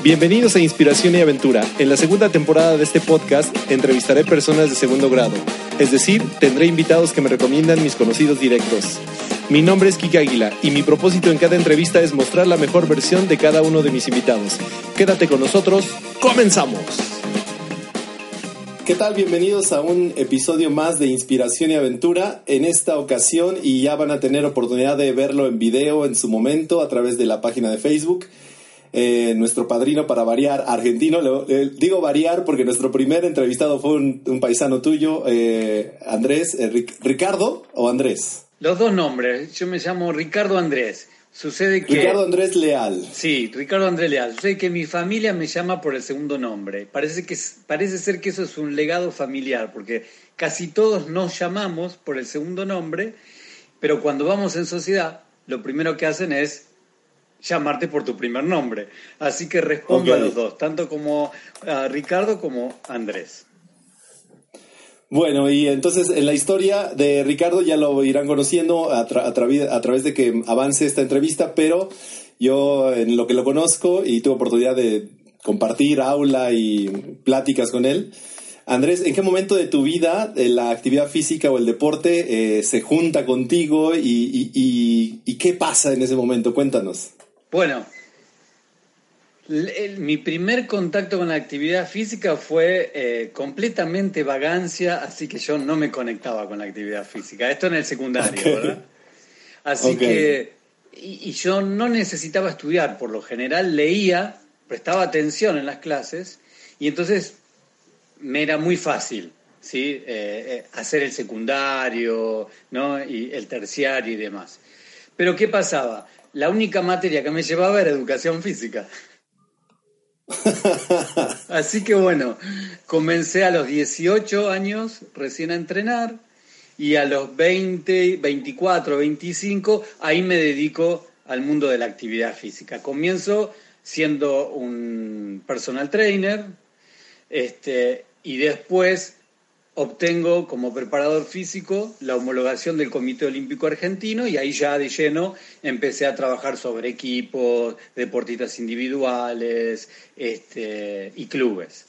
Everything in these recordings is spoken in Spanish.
Bienvenidos a Inspiración y Aventura. En la segunda temporada de este podcast entrevistaré personas de segundo grado, es decir, tendré invitados que me recomiendan mis conocidos directos. Mi nombre es Kike Águila y mi propósito en cada entrevista es mostrar la mejor versión de cada uno de mis invitados. Quédate con nosotros, comenzamos. ¿Qué tal? Bienvenidos a un episodio más de Inspiración y Aventura. En esta ocasión, y ya van a tener oportunidad de verlo en video en su momento a través de la página de Facebook, eh, nuestro padrino para variar, argentino. digo variar porque nuestro primer entrevistado fue un, paisano tuyo, eh, Andrés, eh, Ricardo o Andrés. Los dos nombres. Yo me llamo Ricardo Andrés. Sucede que. Ricardo Andrés Leal. Sí, Ricardo Andrés Leal. Sucede que mi familia me llama por el segundo nombre. Parece, que, parece ser que eso es un legado familiar, porque casi todos nos llamamos por el segundo nombre, pero cuando vamos en sociedad, lo primero que hacen es llamarte por tu primer nombre. Así que respondo a los dos, tanto como a Ricardo como a Andrés. Bueno, y entonces en la historia de Ricardo ya lo irán conociendo a, a, través de que avance esta entrevista, pero yo en lo que lo conozco y tuve oportunidad de compartir aula y pláticas con él. Andrés, ¿en qué momento de tu vida la actividad física o el deporte eh, se junta contigo y, y qué pasa en ese momento? Cuéntanos. Bueno, mi primer contacto con la actividad física fue eh, completamente vagancia, así que yo no me conectaba con la actividad física. Esto en el secundario, ¿verdad? Así que, y, yo no necesitaba estudiar, por lo general leía, prestaba atención en las clases, y entonces me era muy fácil, ¿sí? Eh, eh, hacer el secundario, ¿no? Y el terciario y demás. Pero ¿qué pasaba? La única materia que me llevaba era educación física. Así que bueno, comencé a los 18 años recién a entrenar y a los 20, 24, 25, ahí me dedico al mundo de la actividad física. Comienzo siendo un personal trainer este, y después obtengo como preparador físico la homologación del Comité Olímpico Argentino y ahí ya de lleno empecé a trabajar sobre equipos, deportistas individuales este, y clubes.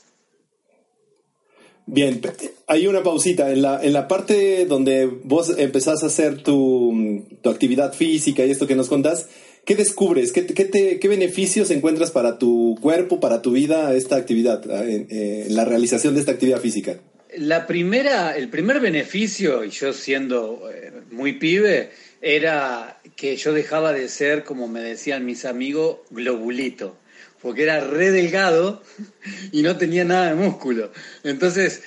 Bien, hay una pausita. En la, en la parte donde vos empezás a hacer tu, actividad física y esto que nos contás, ¿qué descubres? ¿Qué, qué, beneficios encuentras para tu cuerpo, para tu vida, esta actividad, en la realización de esta actividad física? La primera, el primer beneficio, y yo siendo eh, muy pibe, era que yo dejaba de ser, como me decían mis amigos, globulito, porque era re delgado y no tenía nada de músculo. Entonces,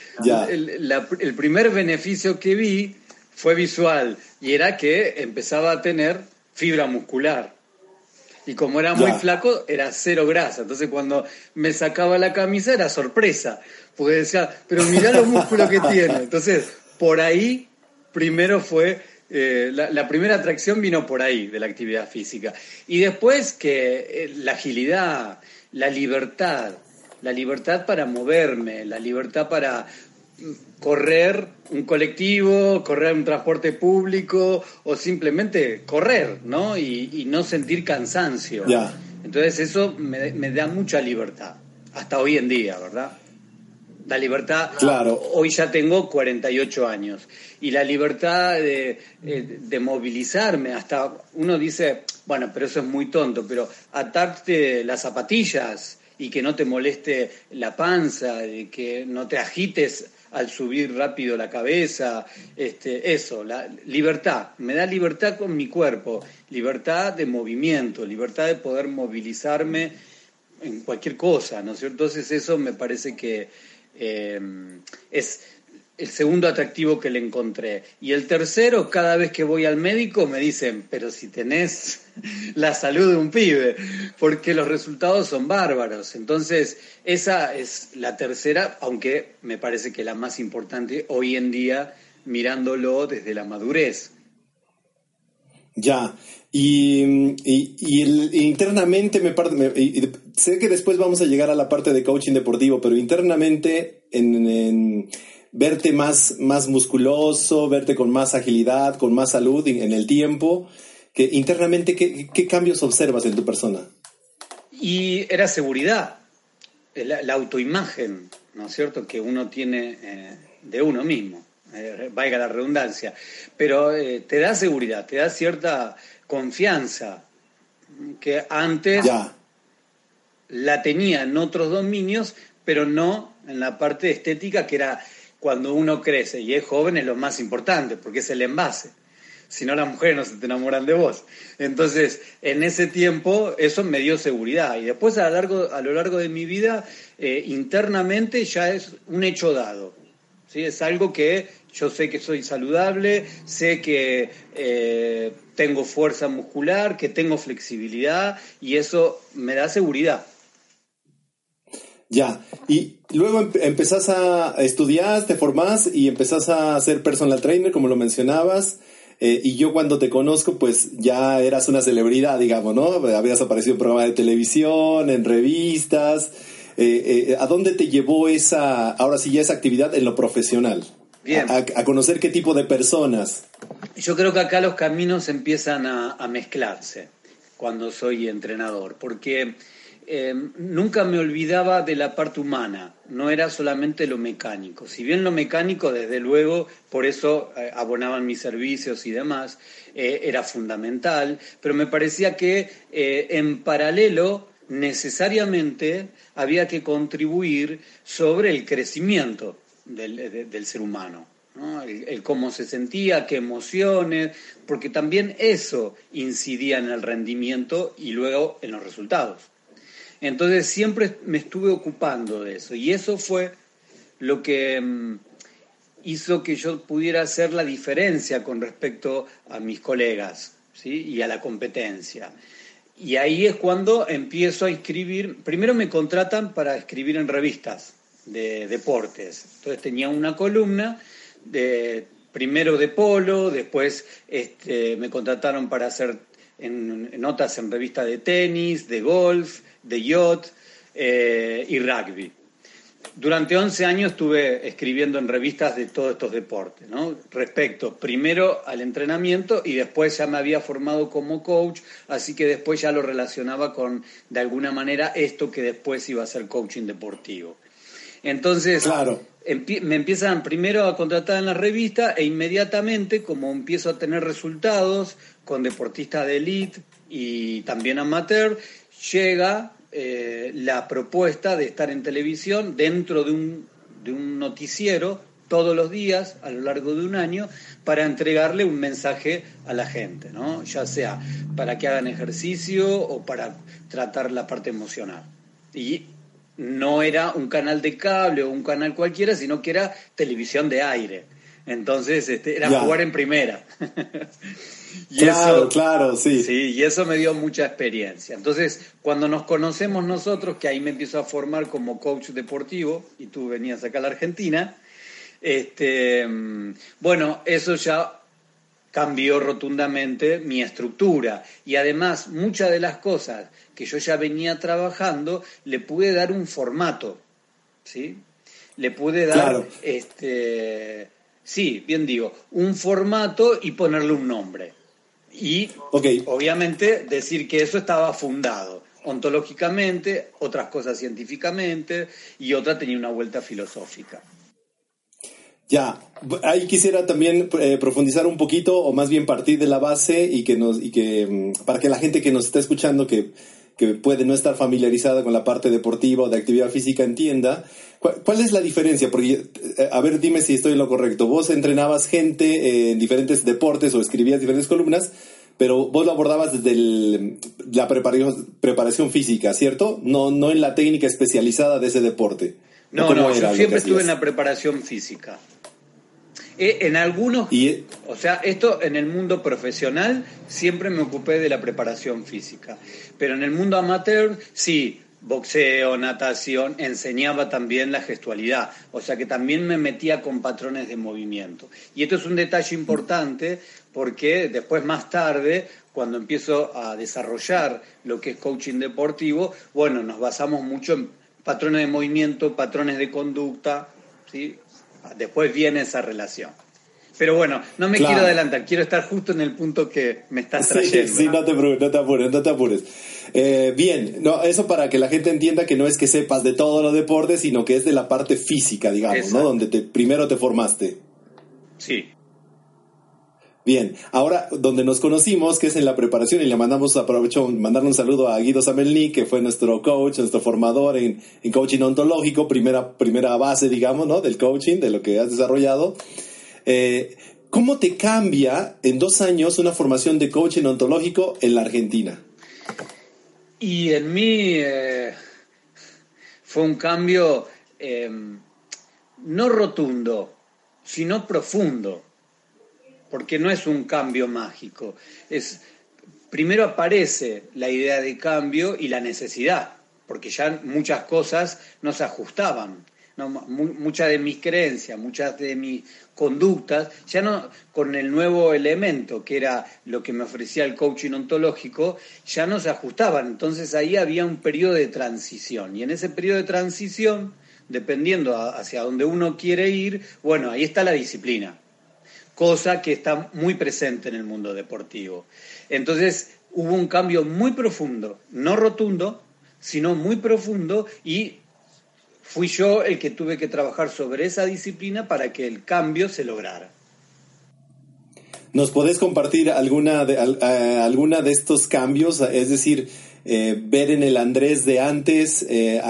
el, primer beneficio que vi fue visual y era que empezaba a tener fibra muscular. Y como era muy flaco, era cero grasa. Entonces cuando me sacaba la camisa era sorpresa porque decía, pero mirá los músculos que tiene. Entonces, por ahí, primero fue, eh, la, primera atracción vino por ahí, de la actividad física. Y después que eh, la agilidad, la libertad, la libertad para moverme, la libertad para correr un colectivo, correr un transporte público o simplemente correr, ¿no? Y, no sentir cansancio. Entonces eso me, me da mucha libertad, hasta hoy en día, ¿verdad? La libertad, claro. hoy ya tengo 48 años, y la libertad de, eh, de, movilizarme, hasta uno dice, bueno, pero eso es muy tonto, pero atarte las zapatillas y que no te moleste la panza, de que no te agites al subir rápido la cabeza, este, eso, la libertad, me da libertad con mi cuerpo, libertad de movimiento, libertad de poder movilizarme en cualquier cosa, ¿no es cierto? Entonces eso me parece que Em, es el segundo atractivo que le encontré. Y el tercero, cada vez que voy al médico me dicen, pero si tenés la salud de un pibe, porque los resultados son bárbaros. Entonces, esa es la tercera, aunque me parece que la más importante hoy en día, mirándolo desde la madurez. Ya, y, internamente me, sé que después vamos a llegar a la parte de coaching deportivo, pero internamente en, verte más, más musculoso, verte con más agilidad, con más salud en, el tiempo, que internamente ¿qué, cambios observas en tu persona? Y era seguridad, la, autoimagen, ¿no es cierto?, que uno tiene eh, de uno mismo, eh, valga la redundancia. Pero eh, te da seguridad, te da cierta confianza que antes la tenía en otros dominios, pero no en la parte estética, que era cuando uno crece y es joven es lo más importante, porque es el envase. Si no, las mujeres no se te enamoran de vos. Entonces, en ese tiempo, eso me dio seguridad. Y después, a largo, a lo largo de mi vida, eh, internamente ya es un hecho dado. ¿sí? Es algo que yo sé que soy saludable, sé que eh, tengo fuerza muscular, que tengo flexibilidad, y eso me da seguridad. Ya, y luego empezás a estudiar, te formás y empezás a ser personal trainer, como lo mencionabas. Eh, y yo cuando te conozco, pues ya eras una celebridad, digamos, ¿no? Habías aparecido en programas de televisión, en revistas. Eh, eh, ¿A dónde te llevó esa, ahora sí ya esa actividad en lo profesional? Bien. A, conocer qué tipo de personas. Yo creo que acá los caminos empiezan a mezclarse cuando soy entrenador, porque Em, nunca me olvidaba de la parte humana, no era solamente lo mecánico. Si bien lo mecánico, desde luego, por eso eh, abonaban mis servicios y demás, eh, era fundamental, pero me parecía que eh, en paralelo necesariamente había que contribuir sobre el crecimiento del, ser humano. el, cómo se sentía, qué emociones, porque también eso incidía en el rendimiento y luego en los resultados. Entonces siempre me estuve ocupando de eso y eso fue lo que mm, hizo que yo pudiera hacer la diferencia con respecto a mis colegas y a la competencia. Y ahí es cuando empiezo a escribir, primero me contratan para escribir en revistas de deportes. Entonces tenía una columna de primero de polo, después este, me contrataron para hacer notas en revistas de tenis, de golf, de yacht eh, y rugby. Durante 11 años estuve escribiendo en revistas de todos estos deportes, ¿no? respecto primero al entrenamiento y después ya me había formado como coach, así que después ya lo relacionaba con, de alguna manera, esto que después iba a ser coaching deportivo. Entonces, me empiezan primero a contratar en la revista e inmediatamente, como empiezo a tener resultados con deportistas de elite y también amateur, llega eh, la propuesta de estar en televisión dentro de un, de un noticiero todos los días a lo largo de un año para entregarle un mensaje a la gente, ¿no? ya sea para que hagan ejercicio o para tratar la parte emocional. Y no era un canal de cable o un canal cualquiera, sino que era televisión de aire. Entonces este, era jugar en primera. Y claro, eso, claro, sí. Sí, y eso me dio mucha experiencia. Entonces, cuando nos conocemos nosotros, que ahí me empiezo a formar como coach deportivo, y tú venías acá a la Argentina, este, bueno, eso ya cambió rotundamente mi estructura. Y además, muchas de las cosas que yo ya venía trabajando, le pude dar un formato, ¿sí? Le pude dar, este, sí, bien digo, un formato y ponerle un nombre. Y obviamente decir que eso estaba fundado ontológicamente, otras cosas científicamente y otra tenía una vuelta filosófica. Ya, ahí quisiera también eh, profundizar un poquito o más bien partir de la base y que nos y que mm, para que la gente que nos está escuchando que, que puede no estar familiarizada con la parte deportiva o de actividad física entienda cuál, es la diferencia porque eh, a ver dime si estoy en lo correcto vos entrenabas gente en diferentes deportes o escribías diferentes columnas pero vos lo abordabas desde la preparación, preparación física, ¿cierto? No, no en la técnica especializada de ese deporte. No, no, yo siempre estuve en la preparación física. Eh, en algunos, y, o sea, esto en el mundo profesional siempre me ocupé de la preparación física, pero en el mundo amateur sí, boxeo, natación, enseñaba también la gestualidad, o sea que también me metía con patrones de movimiento. Y esto es un detalle importante porque después más tarde, cuando empiezo a desarrollar lo que es coaching deportivo, bueno, nos basamos mucho en patrones de movimiento, patrones de conducta, ¿sí? Después viene esa relación. Pero bueno, no me quiero adelantar, quiero estar justo en el punto que me estás trayendo. Sí, no te, no te apures, no te apures. Eh, bien, no, eso para que la gente entienda que no es que sepas de todos los deportes, sino que es de la parte física, digamos, ¿no? Donde te, primero te formaste. Sí. Bien, ahora donde nos conocimos, que es en la preparación, y le mandamos, aprovecho, mandarle un saludo a Guido Samelny, que fue nuestro coach, nuestro formador en, coaching ontológico, primera, primera base, digamos, ¿no? Del coaching, de lo que has desarrollado. Eh, ¿Cómo te cambia en dos años una formación de coaching ontológico en la Argentina? Y en mí eh, fue un cambio eh, no rotundo, sino profundo porque no es un cambio mágico. Es, primero aparece la idea de cambio y la necesidad, porque ya muchas cosas no se ajustaban. muchas de mis creencias, muchas de mis conductas, ya no con el nuevo elemento que era lo que me ofrecía el coaching ontológico, ya no se ajustaban. Entonces ahí había un periodo de transición. Y en ese periodo de transición, dependiendo hacia dónde uno quiere ir, bueno, ahí está la disciplina cosa que está muy presente en el mundo deportivo. Entonces hubo un cambio muy profundo, no rotundo, sino muy profundo y fui yo el que tuve que trabajar sobre esa disciplina para que el cambio se lograra. ¿Nos podés compartir alguna de, eh, alguna de estos cambios? Es decir, eh, ver en el Andrés de antes eh,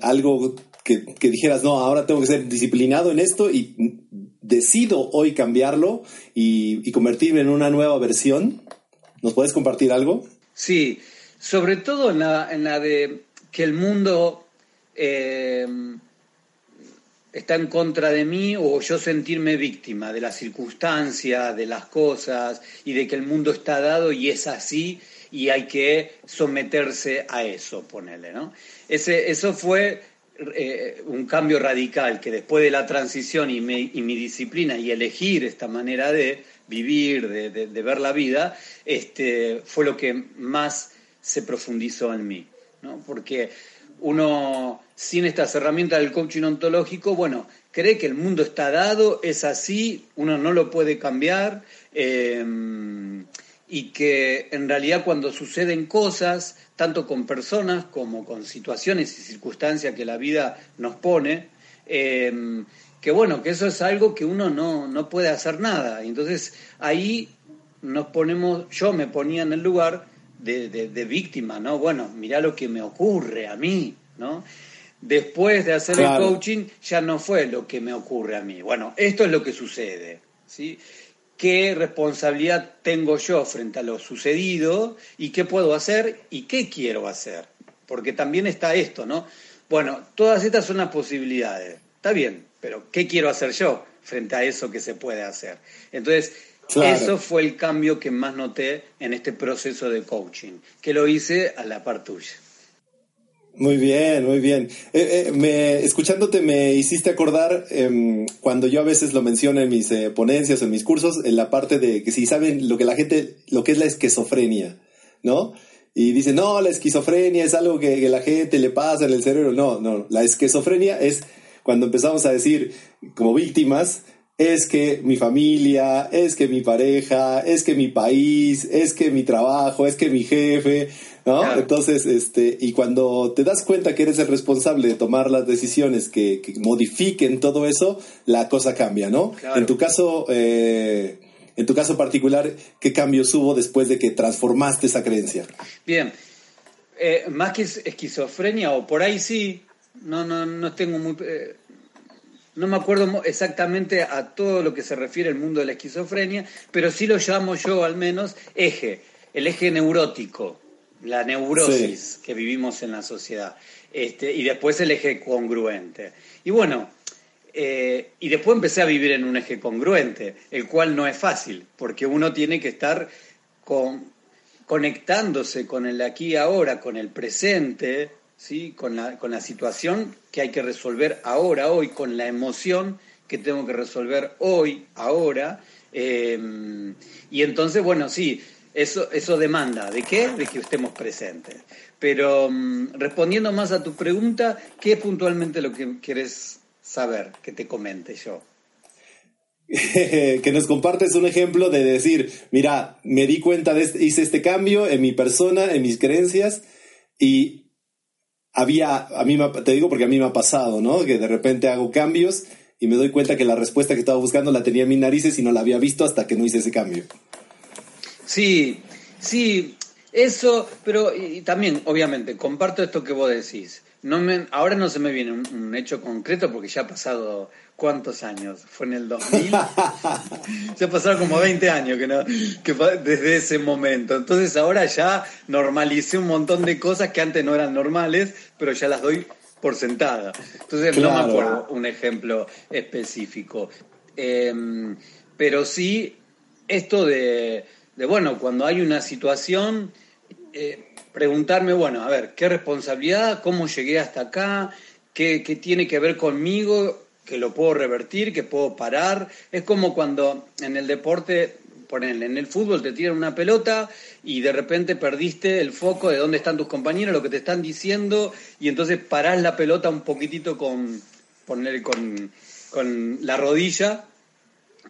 algo que, que, dijeras, no, ahora tengo que ser disciplinado en esto y decido hoy cambiarlo y, convertirme en una nueva versión. ¿Nos puedes compartir algo? Sí, sobre todo en la, en la de que el mundo eh, está en contra de mí o yo sentirme víctima de la circunstancia, de las cosas y de que el mundo está dado y es así y hay que someterse a eso, ponele, ¿no? Ese, eso fue eh, un cambio radical que después de la transición y, mi disciplina y elegir esta manera de vivir, de, ver la vida, este, fue lo que más se profundizó en mí. ¿no? Porque uno, sin estas herramientas del coaching ontológico, bueno, cree que el mundo está dado, es así, uno no lo puede cambiar. Eh, y que en realidad cuando suceden cosas, tanto con personas como con situaciones y circunstancias que la vida nos pone, eh, que bueno, que eso es algo que uno no, no puede hacer nada. Entonces ahí nos ponemos, yo me ponía en el lugar de, de, víctima, ¿no? Bueno, mirá lo que me ocurre a mí, ¿no? Después de hacer el coaching ya no fue lo que me ocurre a mí. Bueno, esto es lo que sucede, ¿sí? Qué responsabilidad tengo yo frente a lo sucedido y qué puedo hacer y qué quiero hacer. Porque también está esto, ¿no? Bueno, todas estas son las posibilidades. Está bien, pero ¿qué quiero hacer yo frente a eso que se puede hacer? Entonces, eso fue el cambio que más noté en este proceso de coaching, que lo hice a la par tuya. Muy bien, muy bien. Eh, eh, me, escuchándote me hiciste acordar em, cuando yo a veces lo menciono en mis eh, ponencias, en mis cursos, en la parte de que si saben lo que la gente, lo que es la esquizofrenia, ¿no? Y dicen, no, la esquizofrenia es algo que, que la gente le pasa en el cerebro. No, no, la esquizofrenia es cuando empezamos a decir como víctimas, es que mi familia, es que mi pareja, es que mi país, es que mi trabajo, es que mi jefe, ¿no? Entonces, este, y cuando te das cuenta que eres el responsable de tomar las decisiones que, modifiquen todo eso, la cosa cambia, ¿no? En tu caso, eh, en tu caso particular, ¿qué cambios hubo después de que transformaste esa creencia? Bien, eh, más que esquizofrenia, o por ahí sí, no, no, no tengo muy... Eh, no me acuerdo exactamente a todo lo que se refiere el mundo de la esquizofrenia, pero sí lo llamo yo al menos eje, el eje neurótico, la neurosis que vivimos en la sociedad, este, y después el eje congruente. Y bueno, eh, y después empecé a vivir en un eje congruente, el cual no es fácil, porque uno tiene que estar con, conectándose con el aquí y ahora, con el presente, ¿sí? con, la, con la situación que hay que resolver ahora, hoy, con la emoción que tengo que resolver hoy, ahora. Em, y entonces, bueno, sí, eso, eso demanda, ¿de qué? De que estemos presentes. Pero mm, respondiendo más a tu pregunta, ¿qué es puntualmente lo que quieres saber que te comente yo? que nos compartes un ejemplo de decir, mira, me di cuenta de este, hice este cambio en mi persona, en mis creencias, Y había, a mí te digo porque a mí me ha pasado, ¿no? Que de repente hago cambios y me doy cuenta que la respuesta que estaba buscando la tenía en mis narices y no la había visto hasta que no hice ese cambio. Sí, sí, eso, pero y también, obviamente, comparto esto que vos decís. No me, ahora no se me viene un, hecho concreto porque ya ha pasado cuántos años, fue en el 2000, ya pasaron como 20 años que no, que desde ese momento. Entonces ahora ya normalicé un montón de cosas que antes no eran normales, pero ya las doy por sentada. Entonces no me acuerdo un ejemplo específico. Em, pero sí, esto de, de, bueno, cuando hay una situación, eh, preguntarme, bueno, a ver, ¿qué responsabilidad? ¿Cómo llegué hasta acá? ¿Qué, qué tiene que ver conmigo? Que lo puedo revertir, que puedo parar. Es como cuando en el deporte ponele, en el fútbol te tiran una pelota y de repente perdiste el foco de dónde están tus compañeros, lo que te están diciendo, y entonces parás la pelota un poquitito con, poner con, con la rodilla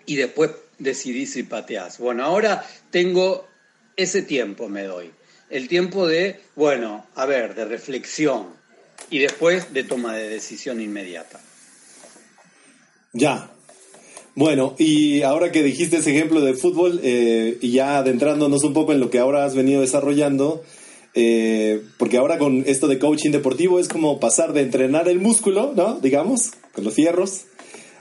y después decidís si pateás. Bueno, ahora tengo ese tiempo, me doy. El tiempo de, bueno, a ver, de reflexión y después de toma de decisión inmediata. Ya, bueno, y ahora que dijiste ese ejemplo de fútbol, eh, y ya adentrándonos un poco en lo que ahora has venido desarrollando, eh, porque ahora con esto de coaching deportivo es como pasar de entrenar el músculo, ¿no? Digamos, con los fierros,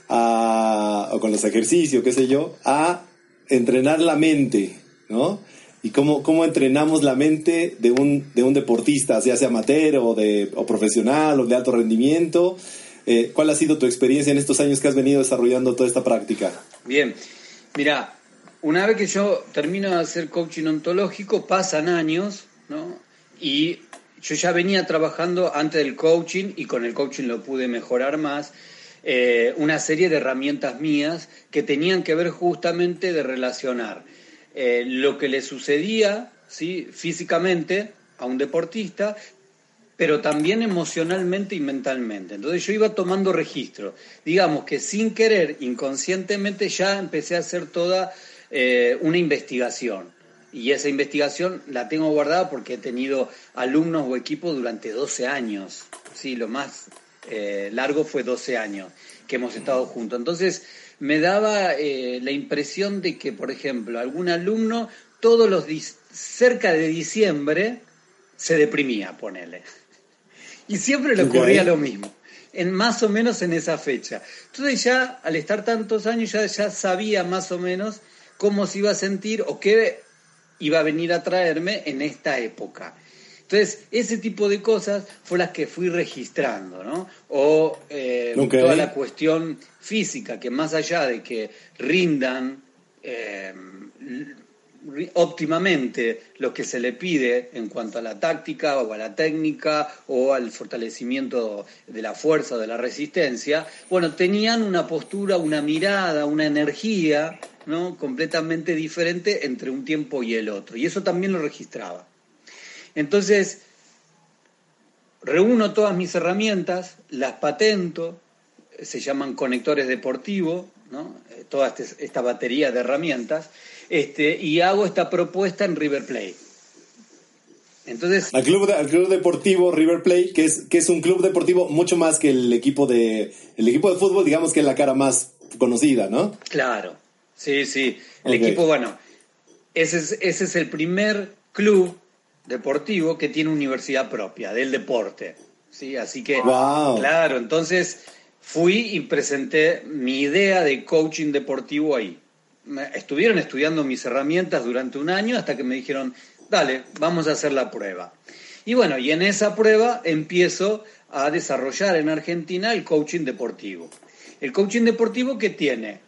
o con los ejercicios, qué sé yo, a entrenar la mente, ¿no? Y cómo, cómo entrenamos la mente de un, de un deportista, ya sea amateur o, de, o profesional o de alto rendimiento. Eh, ¿Cuál ha sido tu experiencia en estos años que has venido desarrollando toda esta práctica? Bien, mira, una vez que yo termino de hacer coaching ontológico, pasan años, ¿no? Y yo ya venía trabajando antes del coaching y con el coaching lo pude mejorar más. Eh, una serie de herramientas mías que tenían que ver justamente de relacionar eh, lo que le sucedía ¿sí? físicamente a un deportista pero también emocionalmente y mentalmente. Entonces yo iba tomando registro. Digamos que sin querer, inconscientemente, ya empecé a hacer toda eh, una investigación. Y esa investigación la tengo guardada porque he tenido alumnos o equipos durante 12 años. Sí, lo más eh, largo fue 12 años que hemos estado juntos. Entonces me daba eh, la impresión de que, por ejemplo, algún alumno todos los cerca de diciembre se deprimía, ponele. Y siempre le ocurría lo mismo, en más o menos en esa fecha. Entonces ya, al estar tantos años, ya, ya sabía más o menos cómo se iba a sentir o qué iba a venir a traerme en esta época. Entonces, ese tipo de cosas fue las que fui registrando, ¿no? O eh, toda la cuestión física, que más allá de que rindan eh, óptimamente lo que se le pide en cuanto a la táctica o a la técnica o al fortalecimiento de la fuerza o de la resistencia, bueno, tenían una postura, una mirada, una energía ¿no? completamente diferente entre un tiempo y el otro. Y eso también lo registraba. Entonces, reúno todas mis herramientas, las patento, se llaman conectores deportivos, ¿no? toda este, esta batería de herramientas, este, y hago esta propuesta en River Plate. Entonces, al club, club deportivo River Plate, que es, que es un club deportivo mucho más que el equipo de el equipo de fútbol, digamos que es la cara más conocida, ¿no? Claro, sí, sí. El equipo, bueno, ese es, ese es el primer club deportivo que tiene universidad propia del deporte, sí, así que, claro, entonces fui y presenté mi idea de coaching deportivo ahí estuvieron estudiando mis herramientas durante un año hasta que me dijeron, dale, vamos a hacer la prueba. Y bueno, y en esa prueba empiezo a desarrollar en Argentina el coaching deportivo. El coaching deportivo que tiene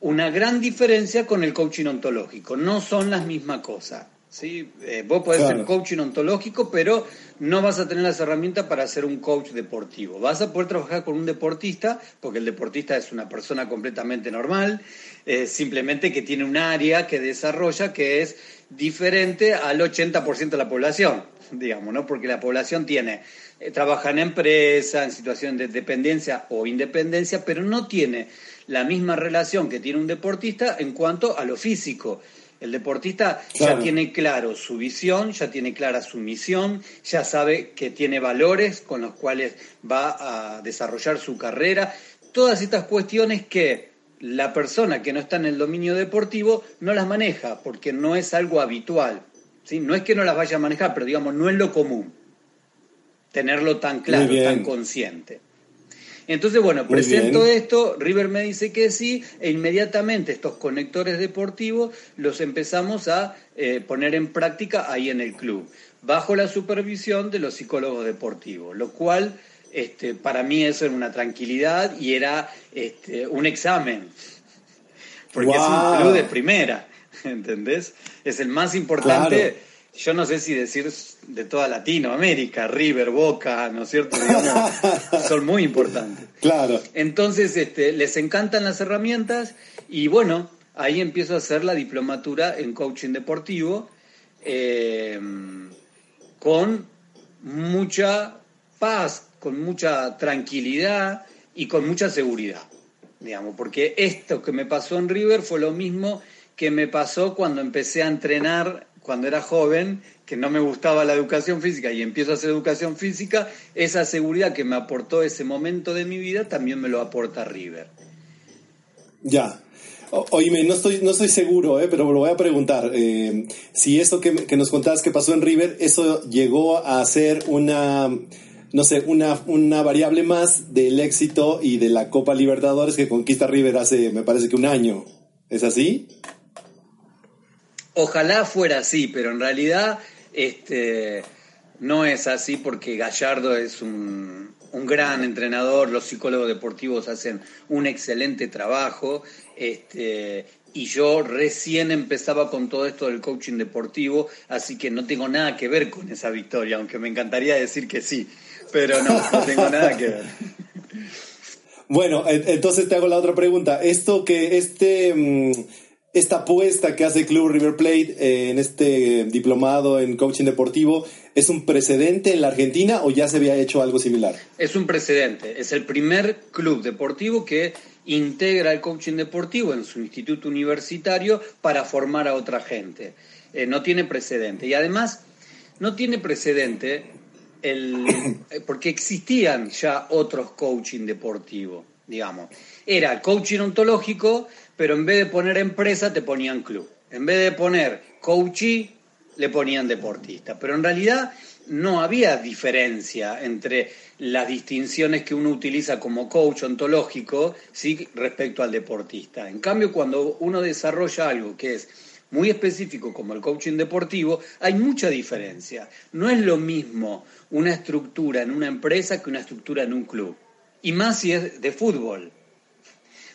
una gran diferencia con el coaching ontológico, no son las mismas cosas. ¿Sí? Eh, vos podés ser coaching ontológico, pero no vas a tener las herramientas para ser un coach deportivo. Vas a poder trabajar con un deportista, porque el deportista es una persona completamente normal, eh, simplemente que tiene un área que desarrolla que es diferente al 80% de la población, digamos, ¿no? Porque la población tiene, eh, trabaja en empresa, en situación de dependencia o independencia, pero no tiene la misma relación que tiene un deportista en cuanto a lo físico. El deportista ya tiene claro su visión, ya tiene clara su misión, ya sabe que tiene valores con los cuales va a desarrollar su carrera. Todas estas cuestiones que la persona que no está en el dominio deportivo no las maneja porque no es algo habitual. ¿sí? No es que no las vaya a manejar, pero digamos, no es lo común tenerlo tan claro, tan consciente. Entonces, bueno, presento esto, River me dice que sí, e inmediatamente estos conectores deportivos los empezamos a eh, poner en práctica ahí en el club, bajo la supervisión de los psicólogos deportivos, lo cual este, para mí eso era una tranquilidad y era este, un examen, porque es un club de primera, ¿entendés? Es el más importante yo no sé si decir de toda Latinoamérica, River, Boca, ¿no es cierto? son muy importantes. Claro. Entonces, este, les encantan las herramientas y bueno, ahí empiezo a hacer la diplomatura en coaching deportivo eh, con mucha paz, con mucha tranquilidad y con mucha seguridad, digamos, porque esto que me pasó en River fue lo mismo que me pasó cuando empecé a entrenar cuando era joven, que no me gustaba la educación física y empiezo a hacer educación física, esa seguridad que me aportó ese momento de mi vida también me lo aporta River. Ya. oíme, no estoy, no estoy seguro, eh, pero lo voy a preguntar. Eh, si eso que, nos contabas que pasó en River, eso llegó a ser una, no sé, una, una variable más del éxito y de la Copa Libertadores que conquista River hace, me parece que un año. ¿Es así? Ojalá fuera así, pero en realidad este, no es así porque Gallardo es un, gran entrenador, los psicólogos deportivos hacen un excelente trabajo. Este, y yo recién empezaba con todo esto del coaching deportivo, así que no tengo nada que ver con esa victoria, aunque me encantaría decir que sí, pero no, no tengo nada que ver. Bueno, entonces te hago la otra pregunta. Esto que este mm, esta apuesta que hace el Club River Plate eh, en este diplomado en coaching deportivo es un precedente en la Argentina o ya se había hecho algo similar? Es un precedente, es el primer club deportivo que integra el coaching deportivo en su instituto universitario para formar a otra gente. Eh, no tiene precedente y además no tiene precedente el, eh, porque existían ya otros coaching deportivos, digamos. Era coaching ontológico pero en vez de poner empresa te ponían club. En vez de poner coachee, le ponían deportista. Pero en realidad no había diferencia entre las distinciones que uno utiliza como coach ontológico ¿sí? respecto al deportista. En cambio, cuando uno desarrolla algo que es muy específico como el coaching deportivo, hay mucha diferencia. No es lo mismo una estructura en una empresa que una estructura en un club. Y más si es de fútbol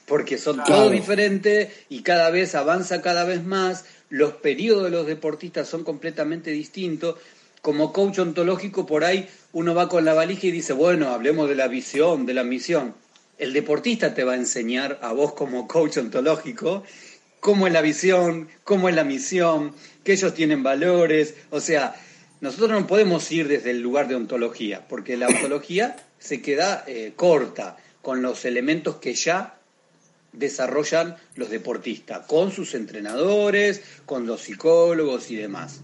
porque son todos diferentes y cada vez avanza cada vez más, los periodos de los deportistas son completamente distintos. Como coach ontológico, por ahí uno va con la valija y dice, bueno, hablemos de la visión, de la misión. El deportista te va a enseñar a vos como coach ontológico cómo es la visión, cómo es la misión, que ellos tienen valores. O sea, nosotros no podemos ir desde el lugar de ontología, porque la ontología se queda eh, corta con los elementos que ya desarrollan los deportistas, con sus entrenadores, con los psicólogos y demás.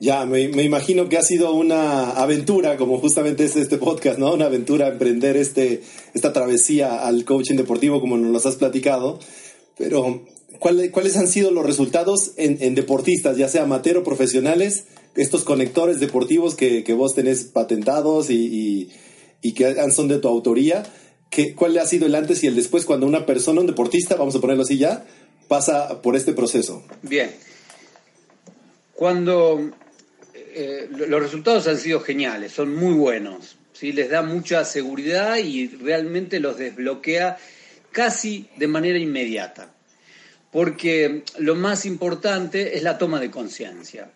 Ya, me, imagino que ha sido una aventura, como justamente es este podcast, ¿no? Una aventura emprender este, esta travesía al coaching deportivo, como nos has platicado. Pero, ¿cuáles han sido los resultados en, deportistas, ya sea amateur o profesionales, estos conectores deportivos que, vos tenés patentados y, y que son de tu autoría? ¿Cuál ha sido el antes y el después cuando una persona, un deportista, vamos a ponerlo así ya, pasa por este proceso? Bien. Cuando eh, los resultados han sido geniales, son muy buenos, ¿sí? les da mucha seguridad y realmente los desbloquea casi de manera inmediata. Porque lo más importante es la toma de conciencia.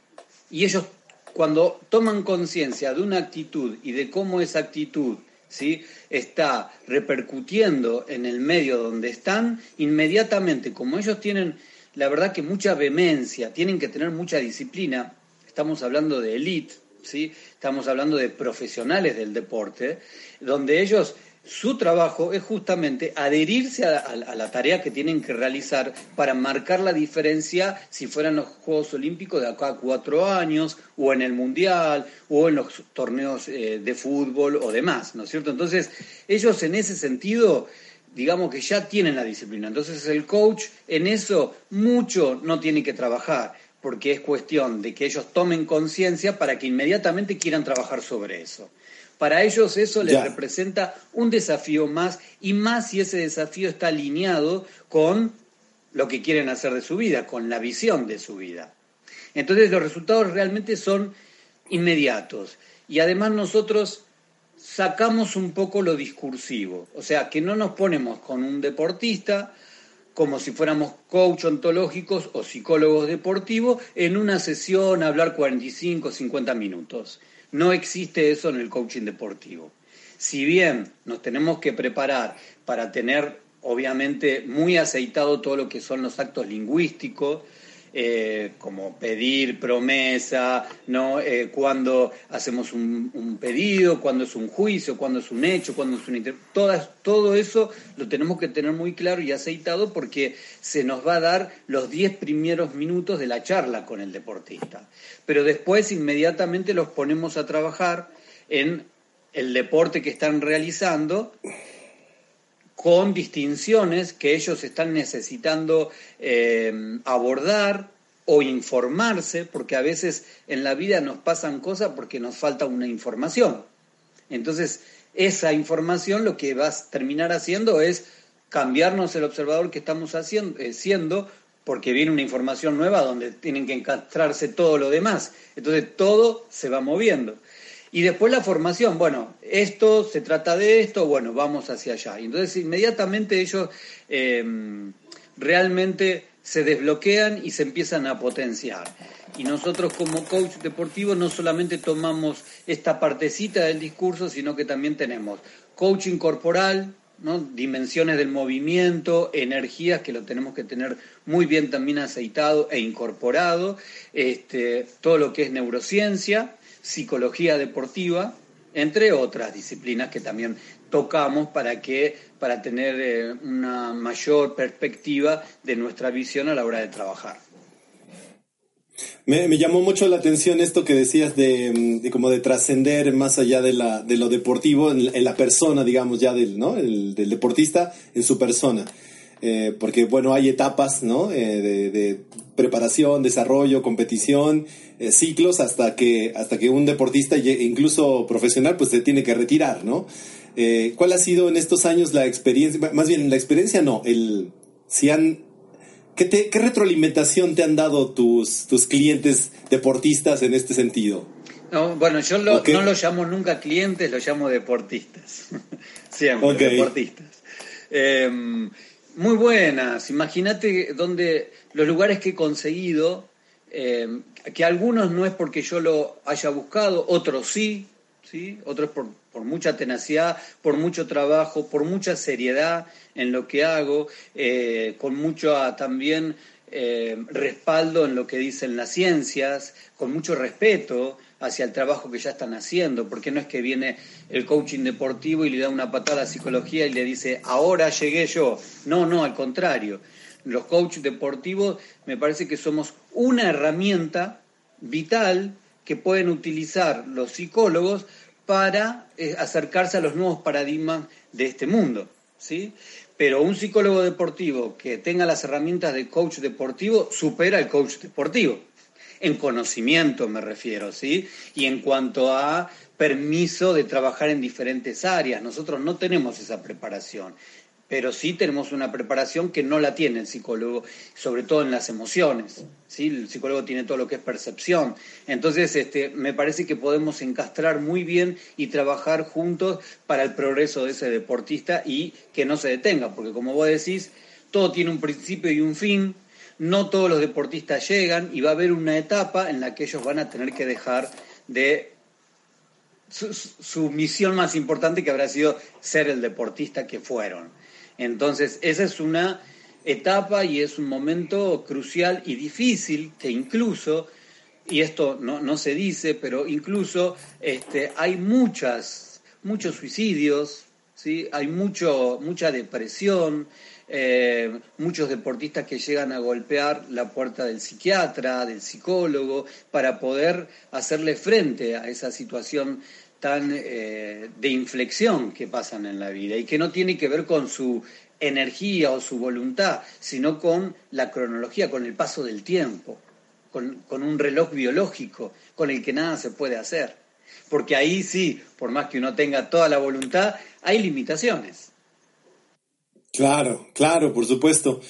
Y ellos cuando toman conciencia de una actitud y de cómo esa actitud ¿sí? está repercutiendo en el medio donde están, inmediatamente, como ellos tienen, la verdad que mucha vehemencia, tienen que tener mucha disciplina, estamos hablando de elite, ¿sí? estamos hablando de profesionales del deporte, donde ellos su trabajo es justamente adherirse a, la tarea que tienen que realizar para marcar la diferencia si fueran los Juegos Olímpicos de acá a cuatro años, o en el Mundial, o en los torneos eh, de fútbol o demás, ¿no es cierto? Entonces, ellos en ese sentido, digamos que ya tienen la disciplina. Entonces, el coach en eso mucho no tiene que trabajar porque es cuestión de que ellos tomen conciencia para que inmediatamente quieran trabajar sobre eso. Para ellos eso les representa un desafío más y más si ese desafío está alineado con lo que quieren hacer de su vida, con la visión de su vida. Entonces los resultados realmente son inmediatos y además nosotros sacamos un poco lo discursivo, o sea, que no nos ponemos con un deportista como si fuéramos coach ontológicos o psicólogos deportivos en una sesión a hablar 45 o 50 minutos. No existe eso en el coaching deportivo. Si bien nos tenemos que preparar para tener, obviamente, muy aceitado todo lo que son los actos lingüísticos, eh, como pedir promesa, ¿no? Eh, cuando hacemos un, pedido, cuando es un juicio, cuando es un hecho, cuando es un inter... Todo eso lo tenemos que tener muy claro y aceitado porque se nos va a dar los 10 primeros minutos de la charla con el deportista. Pero después inmediatamente los ponemos a trabajar en el deporte que están realizando con distinciones que ellos están necesitando eh, abordar o informarse, porque a veces en la vida nos pasan cosas porque nos falta una información. Entonces, esa información lo que va a terminar haciendo es cambiarnos el observador que estamos haciendo, eh, siendo, porque viene una información nueva donde tienen que encastrarse todo lo demás. Entonces, todo se va moviendo. Y después la formación, bueno, esto se trata de esto, bueno, vamos hacia allá. Y entonces inmediatamente ellos em, realmente se desbloquean y se empiezan a potenciar. Y nosotros como coach deportivo no solamente tomamos esta partecita del discurso, sino que también tenemos coaching corporal, ¿no? dimensiones del movimiento, energías que lo tenemos que tener muy bien también aceitado e incorporado, este, todo lo que es neurociencia, psicología deportiva, entre otras disciplinas que también tocamos para que para tener eh, una mayor perspectiva de nuestra visión a la hora de trabajar. Me, llamó mucho la atención esto que decías de, como de trascender más allá de, la, de lo deportivo en, la persona, digamos, ya del, ¿no? del deportista en su persona. Eh, porque bueno, hay etapas, ¿no? Eh, de, preparación, desarrollo, competición, eh, ciclos, hasta que, hasta que un deportista, incluso profesional, pues se tiene que retirar, ¿no? ¿Cuál ha sido en estos años la experiencia? Más bien, la experiencia no, el, si han, ¿qué, ¿qué retroalimentación te han dado tus, tus clientes deportistas en este sentido? No, bueno, yo no los llamo nunca clientes, los llamo deportistas. Siempre, deportistas. Em, muy buenas. Imagínate donde los lugares que he conseguido, eh, que algunos no es porque yo lo haya buscado, otros sí, ¿sí? otros por, mucha tenacidad, por mucho trabajo, por mucha seriedad en lo que hago, eh, con mucho ah, también eh, respaldo en lo que dicen las ciencias, con mucho respeto hacia el trabajo que ya están haciendo, porque no es que viene el coaching deportivo y le da una patada a la psicología y le dice, ahora llegué yo. No, no, al contrario. Los coaches deportivos me parece que somos una herramienta vital que pueden utilizar los psicólogos para eh, acercarse a los nuevos paradigmas de este mundo. ¿sí? Pero un psicólogo deportivo que tenga las herramientas de coach deportivo supera al coach deportivo en conocimiento me refiero, ¿sí? Y en cuanto a permiso de trabajar en diferentes áreas, nosotros no tenemos esa preparación, pero sí tenemos una preparación que no la tiene el psicólogo, sobre todo en las emociones, ¿sí? El psicólogo tiene todo lo que es percepción. Entonces, este, me parece que podemos encastrar muy bien y trabajar juntos para el progreso de ese deportista y que no se detenga, porque como vos decís, todo tiene un principio y un fin, no todos los deportistas llegan y va a haber una etapa en la que ellos van a tener que dejar de su, misión más importante que habrá sido ser el deportista que fueron. Entonces, esa es una etapa y es un momento crucial y difícil que incluso, y esto no, se dice, pero incluso este, hay muchas, muchos suicidios ¿sí? Hay mucho, mucha depresión, eh, muchos deportistas que llegan a golpear la puerta del psiquiatra, del psicólogo, para poder hacerle frente a esa situación tan eh, de inflexión que pasan en la vida y que no tiene que ver con su energía o su voluntad, sino con la cronología, con el paso del tiempo, con, con un reloj biológico con el que nada se puede hacer. Porque ahí sí, por más que uno tenga toda la voluntad, hay limitaciones. Claro, claro, por supuesto.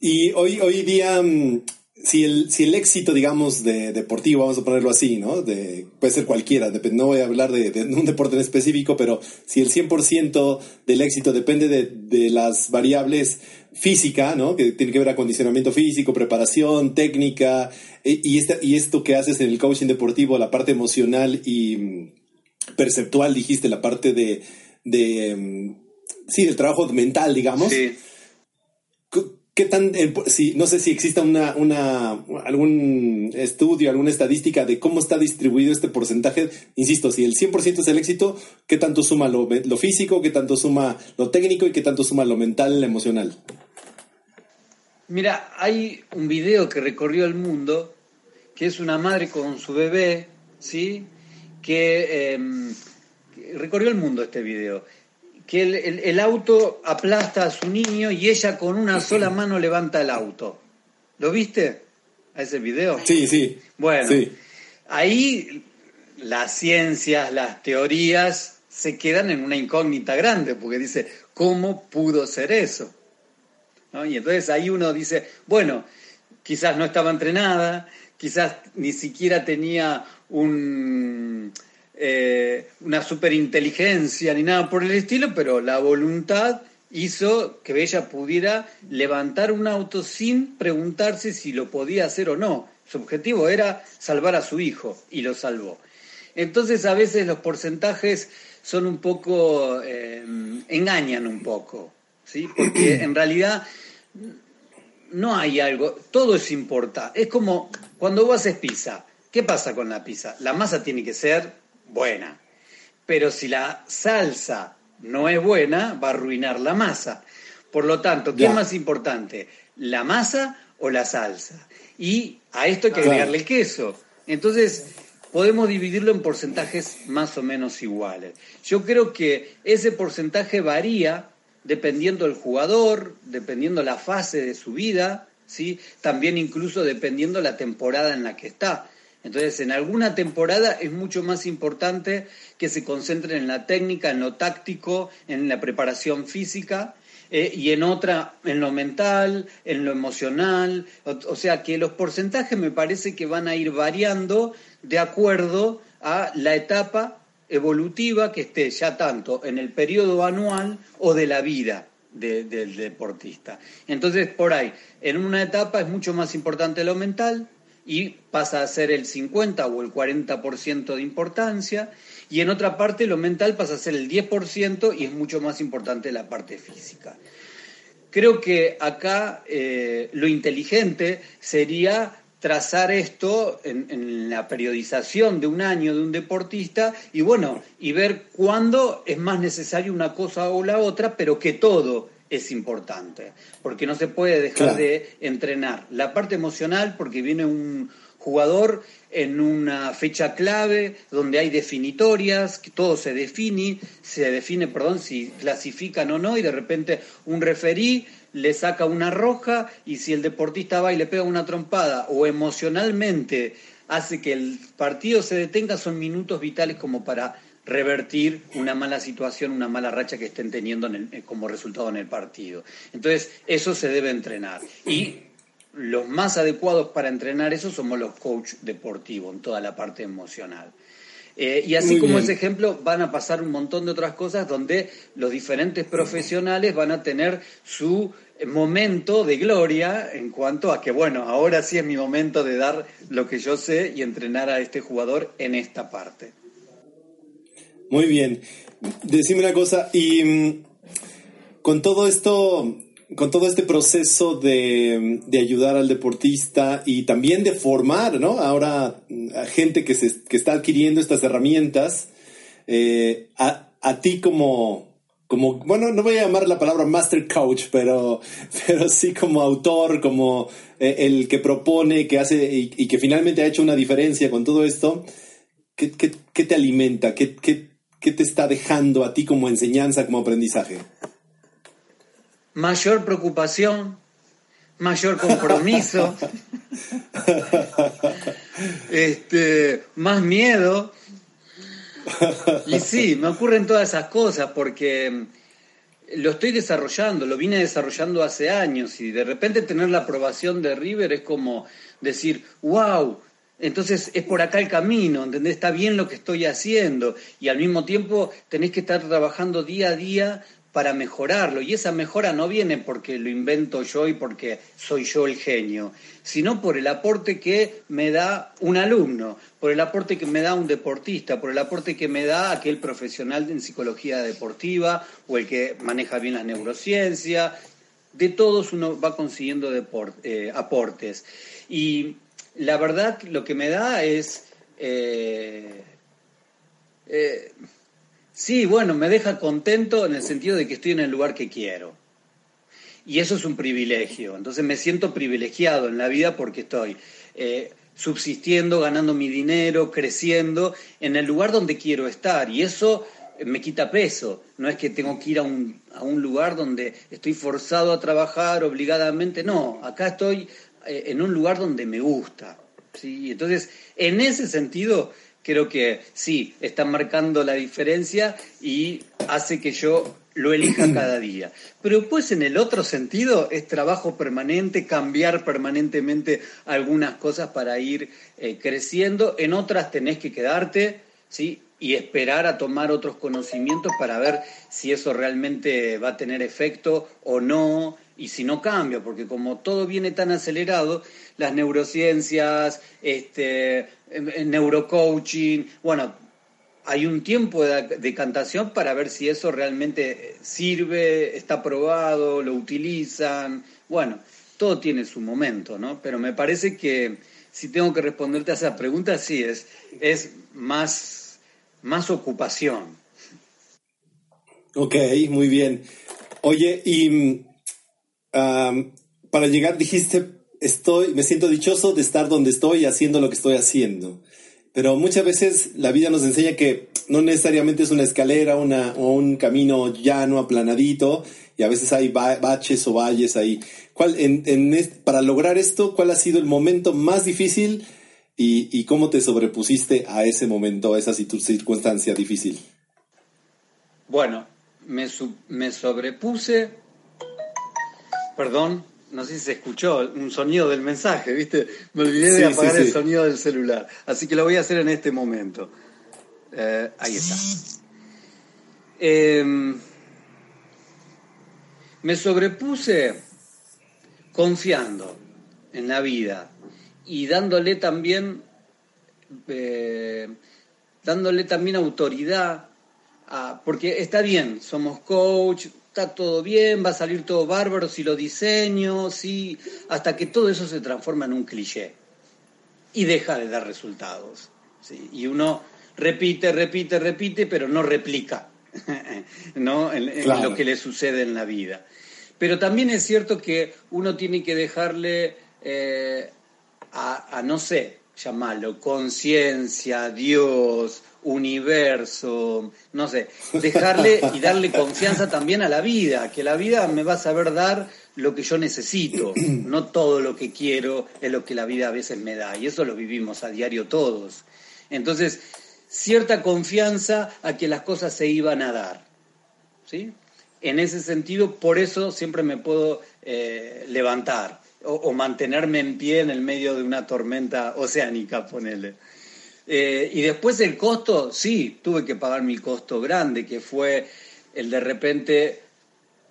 Y hoy, hoy día, mm, si el, si el éxito, digamos, de deportivo, vamos a ponerlo así, ¿no? De, puede ser cualquiera, no voy a hablar de, un deporte en específico, pero si el 100% del éxito depende de, las variables física, ¿no? Que tiene que ver acondicionamiento físico, preparación, técnica, e, y, esta, y esto que haces en el coaching deportivo, la parte emocional y mm, perceptual, dijiste, la parte de, de mm, sí, del trabajo mental, digamos. Sí. ¿Qué tan, si, no sé si exista una, una, algún estudio, alguna estadística de cómo está distribuido este porcentaje? Insisto, si el 100% es el éxito, ¿qué tanto suma lo, lo, físico, qué tanto suma lo técnico y qué tanto suma lo mental, lo emocional? Mira, hay un video que recorrió el mundo, que es una madre con su bebé, ¿sí? Que em, recorrió el mundo este video que el, auto aplasta a su niño y ella con una sola mano levanta el auto. ¿Lo viste? ¿A ese video? Sí, sí. Bueno, ahí las ciencias, las teorías se quedan en una incógnita grande, porque dice, ¿cómo pudo ser eso? Y entonces ahí uno dice, bueno, quizás no estaba entrenada, quizás ni siquiera tenía un eh, una superinteligencia ni nada por el estilo, pero la voluntad hizo que ella pudiera levantar un auto sin preguntarse si lo podía hacer o no. Su objetivo era salvar a su hijo y lo salvó. Entonces a veces los porcentajes son un poco, eh, engañan un poco, ¿sí? porque en realidad no hay algo, todo es importante. Es como cuando vos haces pizza, ¿qué pasa con la pizza? La masa tiene que ser buena. Pero si la salsa no es buena, va a arruinar la masa. Por lo tanto, ¿qué es más importante? ¿La masa o la salsa? Y a esto hay que agregarle queso. Entonces, podemos dividirlo en porcentajes más o menos iguales. Yo creo que ese porcentaje varía dependiendo del jugador, dependiendo la fase de su vida, ¿sí? también incluso dependiendo la temporada en la que está. Entonces, en alguna temporada es mucho más importante que se concentren en la técnica, en lo táctico, en la preparación física, eh, y en otra en lo mental, en lo emocional. O, sea que los porcentajes me parece que van a ir variando de acuerdo a la etapa evolutiva que esté ya tanto en el periodo anual o de la vida del deportista. Entonces, por ahí, en una etapa es mucho más importante lo mental, y pasa a ser el 50 o el 40% de importancia, y en otra parte lo mental pasa a ser el 10% y es mucho más importante la parte física. Creo que acá eh, lo inteligente sería trazar esto en, en, la periodización de un año de un deportista y bueno, y ver cuándo es más necesario una cosa o la otra, pero que todo es importante, porque no se puede dejar de entrenar. La parte emocional, porque viene un jugador en una fecha clave donde hay definitorias, que todo se define, se define, perdón, si clasifican o no, y de repente un referí le saca una roja y si el deportista va y le pega una trompada o emocionalmente hace que el partido se detenga, son minutos vitales como para revertir una mala situación, una mala racha que estén teniendo eh, como resultado en el partido. Entonces, eso se debe entrenar. Y los más adecuados para entrenar eso somos los coach deportivos en toda la parte emocional. Eh, y así como ese ejemplo, van a pasar un montón de otras cosas donde los diferentes profesionales van a tener su momento de gloria en cuanto a que, bueno, ahora sí es mi momento de dar lo que yo sé y entrenar a este jugador en esta parte. Muy bien. Decime una cosa, y mm, con todo esto, con todo este proceso de, ayudar al deportista y también de formar, ¿no? Ahora a gente que, se, que está adquiriendo estas herramientas, eh, a, ti como, como, bueno, no voy a llamar la palabra master coach, pero, pero sí como autor, como eh, el que propone, que hace y, que finalmente ha hecho una diferencia con todo esto, ¿qué, te alimenta? ¿Qué, ¿Qué te está dejando a ti como enseñanza, como aprendizaje? Mayor preocupación, mayor compromiso, este, más miedo, y sí, me ocurren todas esas cosas porque mm, lo estoy desarrollando, lo vine desarrollando hace años y de repente tener la aprobación de River es como decir, wow, entonces es por acá el camino, ¿entendés? Está bien lo que estoy haciendo y al mismo tiempo tenés que estar trabajando día a día para mejorarlo. Y esa mejora no viene porque lo invento yo y porque soy yo el genio, sino por el aporte que me da un alumno, por el aporte que me da un deportista, por el aporte que me da aquel profesional en psicología deportiva o el que maneja bien la neurociencia. De todos uno va consiguiendo eh, aportes. Y la verdad lo que me da es... Eh, eh, Sí, bueno, me deja contento en el sentido de que estoy en el lugar que quiero. Y eso es un privilegio. Entonces me siento privilegiado en la vida porque estoy eh, subsistiendo, ganando mi dinero, creciendo en el lugar donde quiero estar. Y eso me quita peso. No es que tengo que ir a un, a un lugar donde estoy forzado a trabajar obligadamente. No, acá estoy en un lugar donde me gusta. ¿sí? Entonces, en ese sentido, creo que sí, está marcando la diferencia y hace que yo lo elija cada día. Pero pues en el otro sentido es trabajo permanente, cambiar permanentemente algunas cosas para ir eh, creciendo, en otras tenés que quedarte, ¿sí? y esperar a tomar otros conocimientos para ver si eso realmente va a tener efecto o no, y si no cambia, porque como todo viene tan acelerado, las neurociencias, este, em, em, neurocoaching, bueno, hay un tiempo de decantación para ver si eso realmente sirve, está probado, lo utilizan, bueno, todo tiene su momento, ¿no? Pero me parece que si tengo que responderte a esa pregunta, sí, es, es más, más ocupación. Ok, muy bien. Oye, y para llegar dijiste, estoy, me siento dichoso de estar donde estoy haciendo lo que estoy haciendo. Pero muchas veces la vida nos enseña que no necesariamente es una escalera una, o un camino llano, aplanadito, y a veces hay baches o valles ahí. ¿Cuál, en, para lograr esto, ¿cuál ha sido el momento más difícil y, cómo te sobrepusiste a ese momento, a esa circunstancia difícil? Bueno, me sobrepuse Perdón, no sé si se escuchó un sonido del mensaje, ¿viste? Me olvidé de apagar el sonido del celular. Así que lo voy a hacer en este momento. Eh, ahí está. Em, me sobrepuse confiando en la vida y dándole también, eh, dándole también autoridad, a, porque está bien, somos coach, está todo bien, va a salir todo bárbaro si lo diseño, sí, hasta que todo eso se transforma en un cliché y deja de dar resultados. ¿sí? Y uno repite, repite, repite, pero no replica ¿no? En, lo que le sucede en la vida. Pero también es cierto que uno tiene que dejarle eh, a, a, no sé, llamarlo, conciencia, Dios, universo, no sé, dejarle y darle confianza también a la vida, que la vida me va a saber dar lo que yo necesito, no todo lo que quiero es lo que la vida a veces me da, y eso lo vivimos a diario todos. Entonces, cierta confianza a que las cosas se iban a dar, ¿sí? En ese sentido, por eso siempre me puedo eh, levantar o, mantenerme en pie en el medio de una tormenta oceánica, ponele. Eh, y después el costo, sí, tuve que pagar mi costo grande, que fue el de repente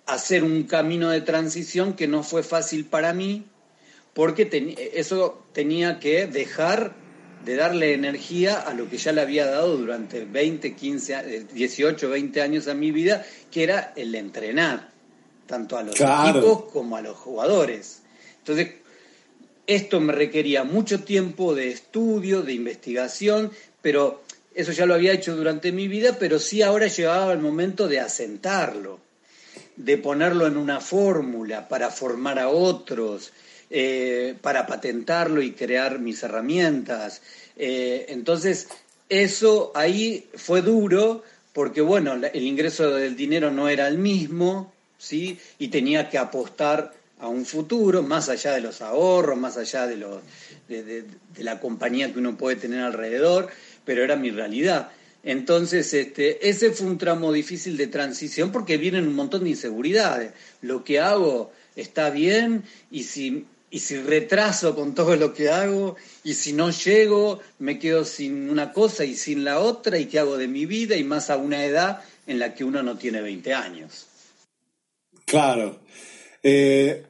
hacer un camino de transición que no fue fácil para mí, porque eso tenía que dejar de darle energía a lo que ya le había dado durante 20, 15, 18, 20 años a mi vida, que era el entrenar, tanto a los equipos como a los jugadores. Entonces, esto me requería mucho tiempo de estudio, de investigación, pero eso ya lo había hecho durante mi vida, pero sí ahora llegaba el momento de asentarlo, de ponerlo en una fórmula para formar a otros, eh, para patentarlo y crear mis herramientas. Eh, entonces, eso ahí fue duro porque, bueno, el ingreso del dinero no era el mismo, ¿sí? Y tenía que apostar a un futuro, más allá de los ahorros, más allá de, de, la compañía que uno puede tener alrededor, pero era mi realidad. Entonces, este, ese fue un tramo difícil de transición porque vienen un montón de inseguridades. Lo que hago está bien y si, y si retraso con todo lo que hago y si no llego, me quedo sin una cosa y sin la otra y qué hago de mi vida y más a una edad en la que uno no tiene 20 años. Claro. Eh,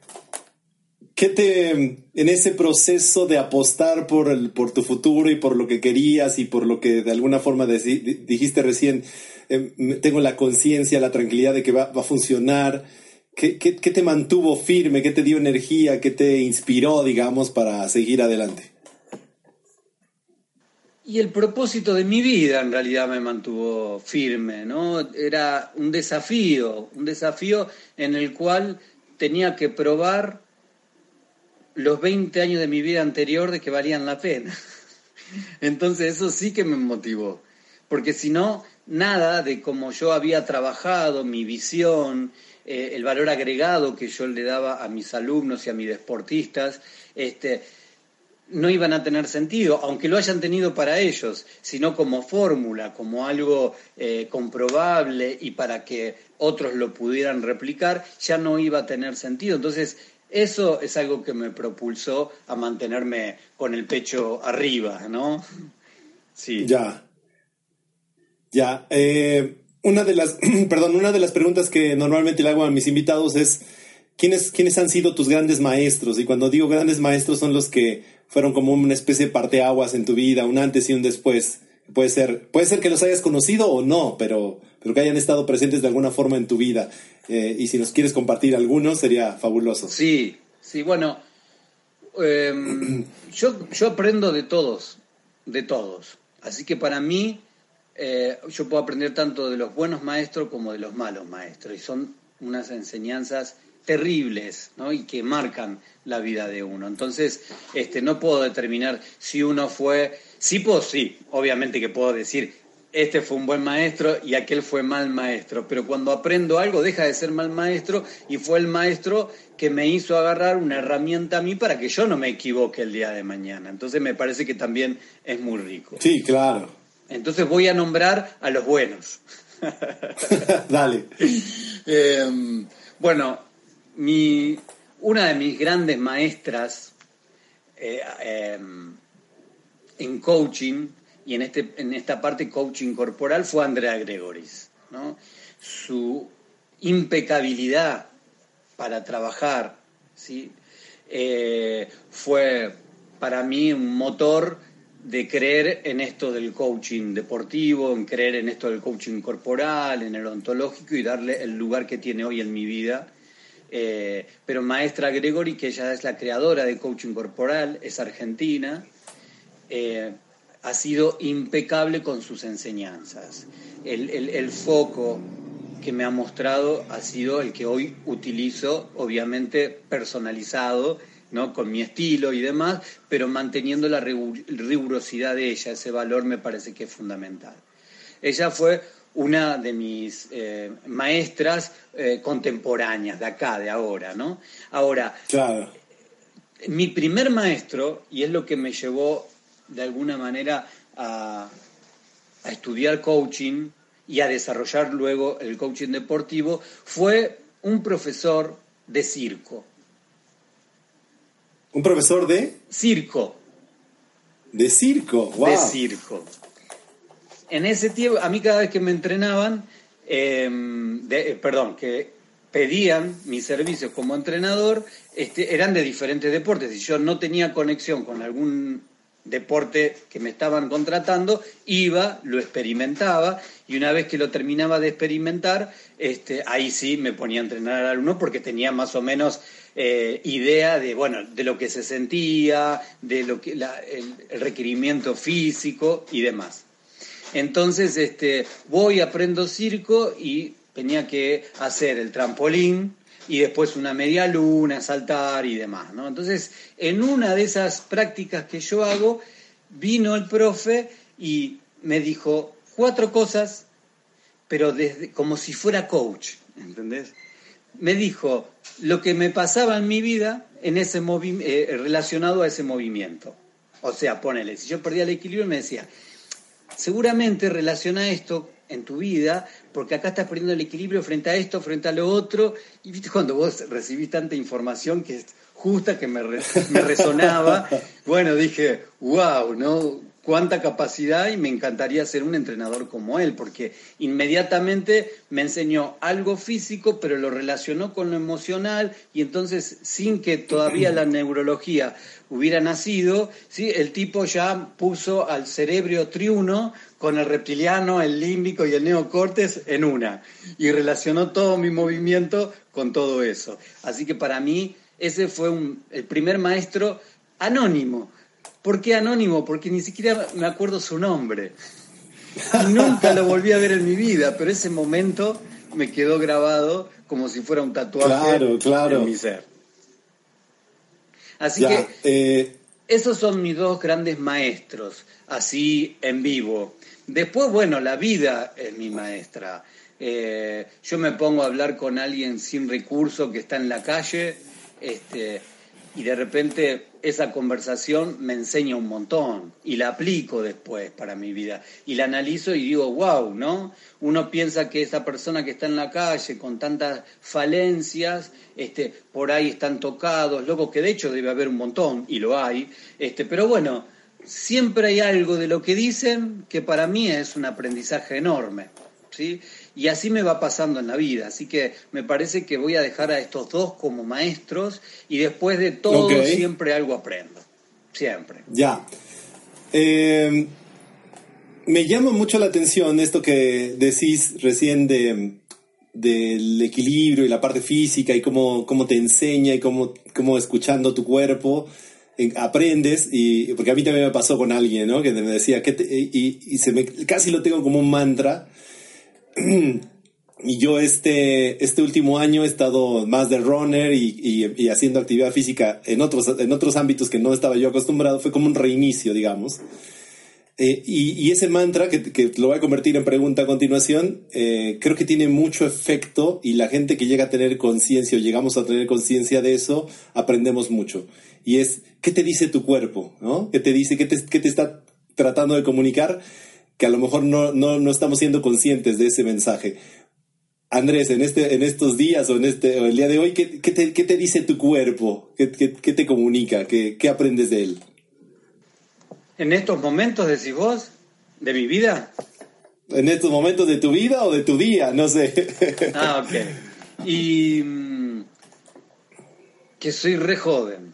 ¿Qué te, en ese proceso de apostar por, el, por tu futuro y por lo que querías y por lo que de alguna forma dijiste recién, em, tengo la conciencia, la tranquilidad de que va, a funcionar? ¿Qué, ¿Qué, qué, te mantuvo firme? ¿Qué te dio energía? ¿Qué te inspiró, digamos, para seguir adelante? Y el propósito de mi vida en realidad me mantuvo firme, ¿no? Era un desafío, un desafío en el cual tenía que probar los 20 años de mi vida anterior de que valían la pena. Entonces eso sí que me motivó, porque si no, nada de cómo yo había trabajado, mi visión, eh, el valor agregado que yo le daba a mis alumnos y a mis deportistas, este, no iban a tener sentido, aunque lo hayan tenido para ellos, sino como fórmula, como algo eh, comprobable y para que otros lo pudieran replicar, ya no iba a tener sentido. Entonces, eso es algo que me propulsó a mantenerme con el pecho arriba, ¿no? Sí. Ya. Ya. Eh, una de las, perdón, una de las preguntas que normalmente le hago a mis invitados es ¿quiénes, quiénes han sido tus grandes maestros? Y cuando digo grandes maestros son los que fueron como una especie de parteaguas en tu vida, un antes y un después. Puede ser, puede ser que los hayas conocido o no, pero, pero que hayan estado presentes de alguna forma en tu vida. Eh, y si nos quieres compartir algunos, sería fabuloso. Sí, sí, bueno, em, yo, yo aprendo de todos, de todos. Así que para mí, eh, yo puedo aprender tanto de los buenos maestros como de los malos maestros. Y son unas enseñanzas terribles ¿no? y que marcan la vida de uno. Entonces, este, no puedo determinar si uno fue, sí puedo, sí, obviamente que puedo decir, este fue un buen maestro y aquel fue mal maestro, pero cuando aprendo algo deja de ser mal maestro y fue el maestro que me hizo agarrar una herramienta a mí para que yo no me equivoque el día de mañana. Entonces me parece que también es muy rico. Sí, claro. Entonces voy a nombrar a los buenos. Dale. Em, bueno, mi, una de mis grandes maestras eh, em, en coaching y en, este, en esta parte coaching corporal fue Andrea Gregoris. Su impecabilidad para trabajar ¿sí? Eh, fue para mí un motor de creer en esto del coaching deportivo, en creer en esto del coaching corporal, en el ontológico y darle el lugar que tiene hoy en mi vida eh, pero maestra Gregory, que ella es la creadora de coaching corporal, es argentina, eh, ha sido impecable con sus enseñanzas. El, foco que me ha mostrado ha sido el que hoy utilizo, obviamente personalizado, ¿no? con mi estilo y demás, pero manteniendo la rigurosidad de ella, ese valor me parece que es fundamental. Ella fue una de mis eh, maestras eh, contemporáneas de acá, de ahora, ¿no? Ahora, claro. mi primer maestro, y es lo que me llevó de alguna manera a, a estudiar coaching y a desarrollar luego el coaching deportivo, fue un profesor de circo. ¿Un profesor de? Circo. De circo, wow. De circo en ese tiempo, a mí cada vez que me entrenaban, em, eh, perdón, que pedían mis servicios como entrenador, este, eran de diferentes deportes. Si yo no tenía conexión con algún deporte que me estaban contratando, iba, lo experimentaba y una vez que lo terminaba de experimentar, este, ahí sí me ponía a entrenar al alumno porque tenía más o menos eh, idea de, bueno, de lo que se sentía, de lo que, el requerimiento físico y demás. Entonces, este, voy, aprendo circo y tenía que hacer el trampolín y después una media luna, saltar y demás, ¿no? Entonces, en una de esas prácticas que yo hago, vino el profe y me dijo cuatro cosas, pero desde, como si fuera coach, ¿entendés? Me dijo lo que me pasaba en mi vida en ese eh, relacionado a ese movimiento. O sea, ponele, si yo perdía el equilibrio, me decía, seguramente relaciona esto en tu vida, porque acá estás perdiendo el equilibrio frente a esto, frente a lo otro, y viste cuando vos recibís tanta información que es justa, que me, me resonaba, bueno, dije, wow, ¿no? Cuánta capacidad y me encantaría ser un entrenador como él, porque inmediatamente me enseñó algo físico, pero lo relacionó con lo emocional y entonces sin que todavía la neurología hubiera nacido, ¿sí? el tipo ya puso al cerebro triuno con el reptiliano, el límbico y el neocortes en una y relacionó todo mi movimiento con todo eso. Así que para mí ese fue el primer maestro anónimo ¿Por qué anónimo? Porque ni siquiera me acuerdo su nombre. Y nunca lo volví a ver en mi vida, pero ese momento me quedó grabado como si fuera un tatuaje en mi ser. Así que eh, esos son mis dos grandes maestros, así en vivo. Después, bueno, la vida es mi maestra. Eh, yo me pongo a hablar con alguien sin recurso que está en la calle, este, y de repente esa conversación me enseña un montón y la aplico después para mi vida y la analizo y digo, wow, ¿no? Uno piensa que esa persona que está en la calle con tantas falencias, este, por ahí están tocados, loco, que de hecho debe haber un montón y lo hay, este, pero bueno, siempre hay algo de lo que dicen que para mí es un aprendizaje enorme, ¿sí? Y así me va pasando en la vida. Así que me parece que voy a dejar a estos dos como maestros y después de todo siempre algo aprendo. Siempre. Ya. Eh, me llama mucho la atención esto que decís recién de, del equilibrio y la parte física y cómo, cómo te enseña y cómo, cómo escuchando tu cuerpo eh, aprendes y porque a mí también me pasó con alguien ¿no? que me decía que y, y, se me, casi lo tengo como un mantra y yo este, este último año he estado más de runner y, haciendo actividad física en otros, en otros ámbitos que no estaba yo acostumbrado. Fue como un reinicio, digamos. Eh, y, ese mantra, que, lo voy a convertir en pregunta a continuación, eh, creo que tiene mucho efecto y la gente que llega a tener conciencia o llegamos a tener conciencia de eso, aprendemos mucho. Y es, ¿qué te dice tu cuerpo? ¿no? ¿Qué te dice? ¿Qué te, qué te está tratando de comunicar? Que a lo mejor no, no, no estamos siendo conscientes de ese mensaje. Andrés, en, este, en estos días o en este, el día de hoy, ¿qué, qué, te, qué te, dice tu cuerpo? ¿Qué, qué, qué te comunica? ¿Qué, ¿Qué, aprendes de él? ¿En estos momentos decís vos? ¿De mi vida? ¿En estos momentos de tu vida o de tu día? No sé. Ah, ok. Y mm, que soy re joven.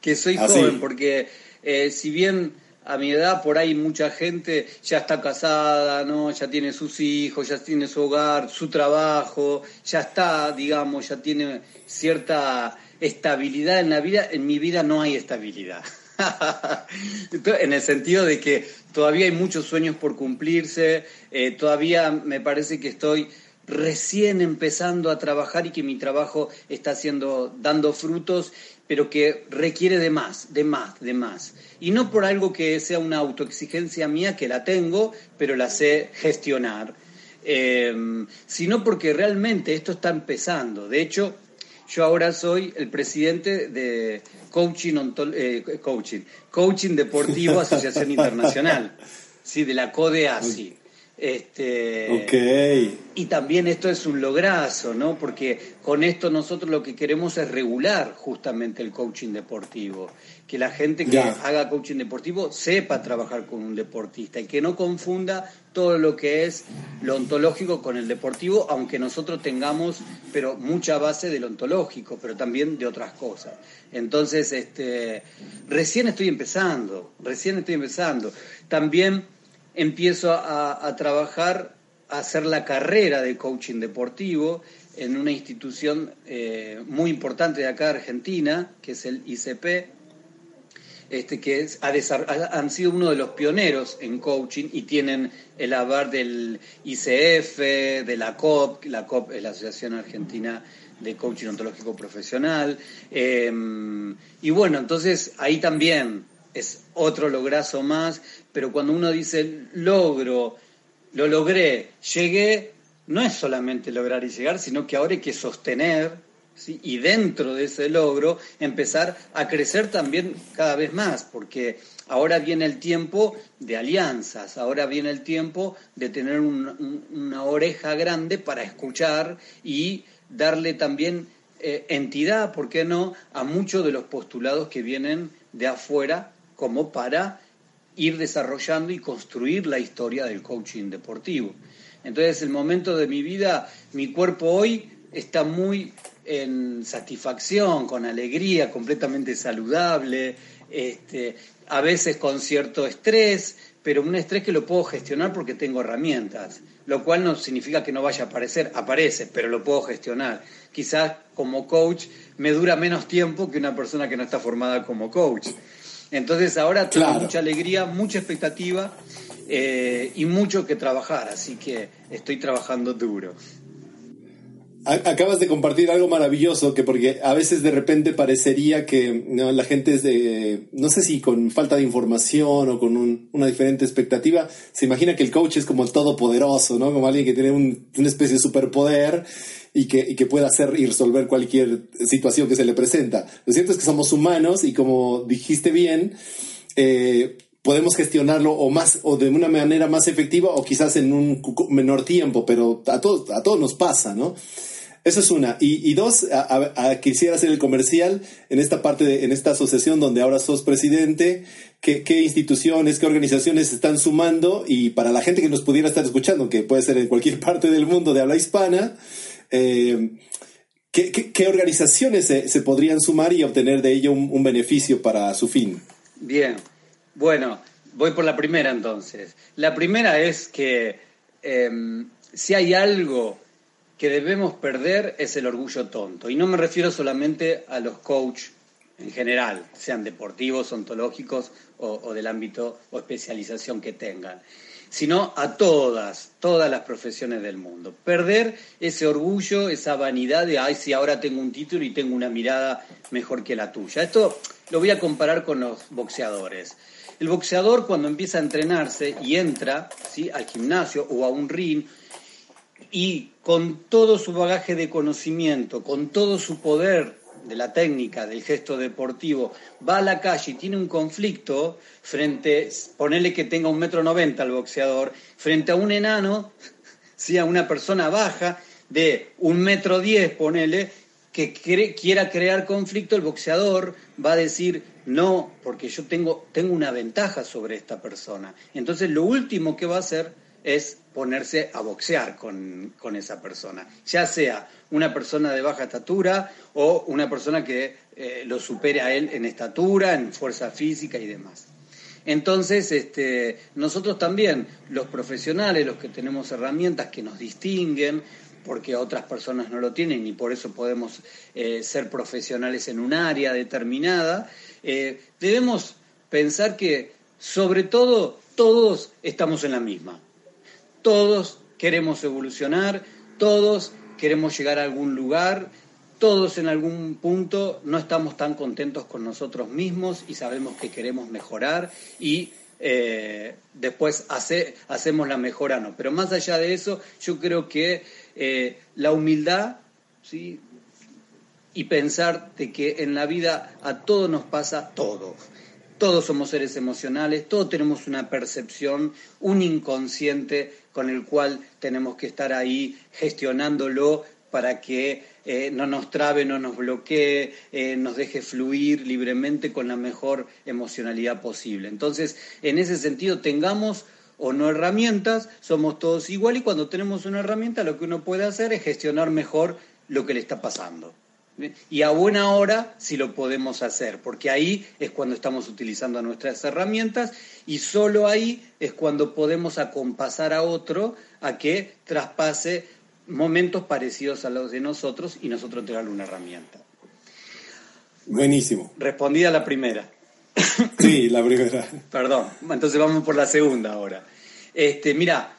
Que soy ah, joven, porque eh, si bien a mi edad por ahí mucha gente ya está casada, ¿no? Ya tiene sus hijos, ya tiene su hogar, su trabajo, ya está, digamos, ya tiene cierta estabilidad en la vida. En mi vida no hay estabilidad. en el sentido de que todavía hay muchos sueños por cumplirse, eh, todavía me parece que estoy recién empezando a trabajar y que mi trabajo está haciendo, dando frutos pero que requiere de más, de más, de más. Y no por algo que sea una autoexigencia mía, que la tengo, pero la sé gestionar, em, sino porque realmente esto está empezando. De hecho, yo ahora soy el presidente de Coaching, eh, coaching, coaching Deportivo Asociación Internacional, sí, de la CODEASI. Este, Y también esto es un lograzo, ¿no? Porque con esto nosotros lo que queremos es regular justamente el coaching deportivo. Que la gente que haga coaching deportivo sepa trabajar con un deportista y que no confunda todo lo que es lo ontológico con el deportivo, aunque nosotros tengamos pero mucha base del ontológico, pero también de otras cosas. Entonces, este, recién estoy empezando, recién estoy empezando. También empiezo a, trabajar, a hacer la carrera de coaching deportivo en una institución eh, muy importante de acá Argentina, que es el ICP, este, que han sido uno de los pioneros en coaching y tienen el avar del ICF, de la COP, la COP es la Asociación Argentina de Coaching Ontológico Profesional. Em, y bueno, entonces ahí también es otro lograzo más, pero cuando uno dice logro, lo logré, llegué, no es solamente lograr y llegar, sino que ahora hay que sostener y dentro de ese logro empezar a crecer también cada vez más, porque ahora viene el tiempo de alianzas, ahora viene el tiempo de tener una oreja grande para escuchar y darle también eh, entidad, ¿por qué no?, a muchos de los postulados que vienen de afuera como para ir desarrollando y construir la historia del coaching deportivo. Entonces, el momento de mi vida, mi cuerpo hoy está muy en satisfacción, con alegría, completamente saludable, este, a veces con cierto estrés, pero un estrés que lo puedo gestionar porque tengo herramientas, lo cual no significa que no vaya a aparecer, aparece, pero lo puedo gestionar. Quizás como coach me dura menos tiempo que una persona que no está formada como coach. Entonces ahora tengo mucha alegría, mucha expectativa eh, y mucho que trabajar, así que estoy trabajando duro. Acabas de compartir algo maravilloso que porque a veces de repente parecería que la gente es de, no sé si con falta de información o con una diferente expectativa, se imagina que el coach es como el todopoderoso, ¿no? Como alguien que tiene una especie de superpoder y que, y que pueda hacer y resolver cualquier situación que se le presenta. Lo cierto es que somos humanos y como dijiste bien, eh, podemos gestionarlo o más o de una manera más efectiva o quizás en un menor tiempo, pero a todos, a todos nos pasa, ¿no? Eso es una. Y, dos, quisiera hacer el comercial en esta parte, de, en esta asociación donde ahora sos presidente, ¿qué, instituciones, qué organizaciones están sumando y para la gente que nos pudiera estar escuchando, que puede ser en cualquier parte del mundo de habla hispana, eh, ¿qué, organizaciones se, podrían sumar y obtener de ello un, beneficio para su fin? Bien, bueno, voy por la primera entonces. La primera es que em, si hay algo que debemos perder es el orgullo tonto. Y no me refiero solamente a los coach en general, sean deportivos, ontológicos o, del ámbito o especialización que tengan, sino a todas, todas las profesiones del mundo. Perder ese orgullo, esa vanidad de, ay, si ahora tengo un título y tengo una mirada mejor que la tuya. Esto lo voy a comparar con los boxeadores. El boxeador cuando empieza a entrenarse y entra ¿sí? al gimnasio o a un ring, y con todo su bagaje de conocimiento, con todo su poder de la técnica, del gesto deportivo, va a la calle y tiene un conflicto frente, ponele que tenga un metro noventa el boxeador, frente a un enano, ¿sí? a una persona baja de un metro diez, ponele, que quiera crear conflicto, el boxeador va a decir, no, porque yo tengo, tengo una ventaja sobre esta persona. Entonces lo último que va a hacer es ponerse a boxear con, esa persona, ya sea una persona de baja estatura o una persona que eh, lo supere a él en estatura, en fuerza física y demás. Entonces, este, nosotros también, los profesionales, los que tenemos herramientas que nos distinguen, porque otras personas no lo tienen y por eso podemos eh, ser profesionales en un área determinada, eh, debemos pensar que sobre todo todos estamos en la misma todos queremos evolucionar, todos queremos llegar a algún lugar, todos en algún punto no estamos tan contentos con nosotros mismos y sabemos que queremos mejorar y eh, después hacemos la mejora, no. Pero más allá de eso, yo creo que eh, la humildad ¿sí? y pensar de que en la vida a todos nos pasa todo. Todos somos seres emocionales, todos tenemos una percepción, un inconsciente con el cual tenemos que estar ahí gestionándolo para que eh, no nos trabe, no nos bloquee, eh, nos deje fluir libremente con la mejor emocionalidad posible. Entonces, en ese sentido, tengamos o no herramientas, somos todos igual y cuando tenemos una herramienta lo que uno puede hacer es gestionar mejor lo que le está pasando. Y a buena hora si lo podemos hacer, porque ahí es cuando estamos utilizando nuestras herramientas y solo ahí es cuando podemos acompasar a otro a que traspase momentos parecidos a los de nosotros y nosotros entregarle una herramienta. Buenísimo. Respondida la primera. Sí, la primera. Perdón, entonces vamos por la segunda ahora. Este, mira,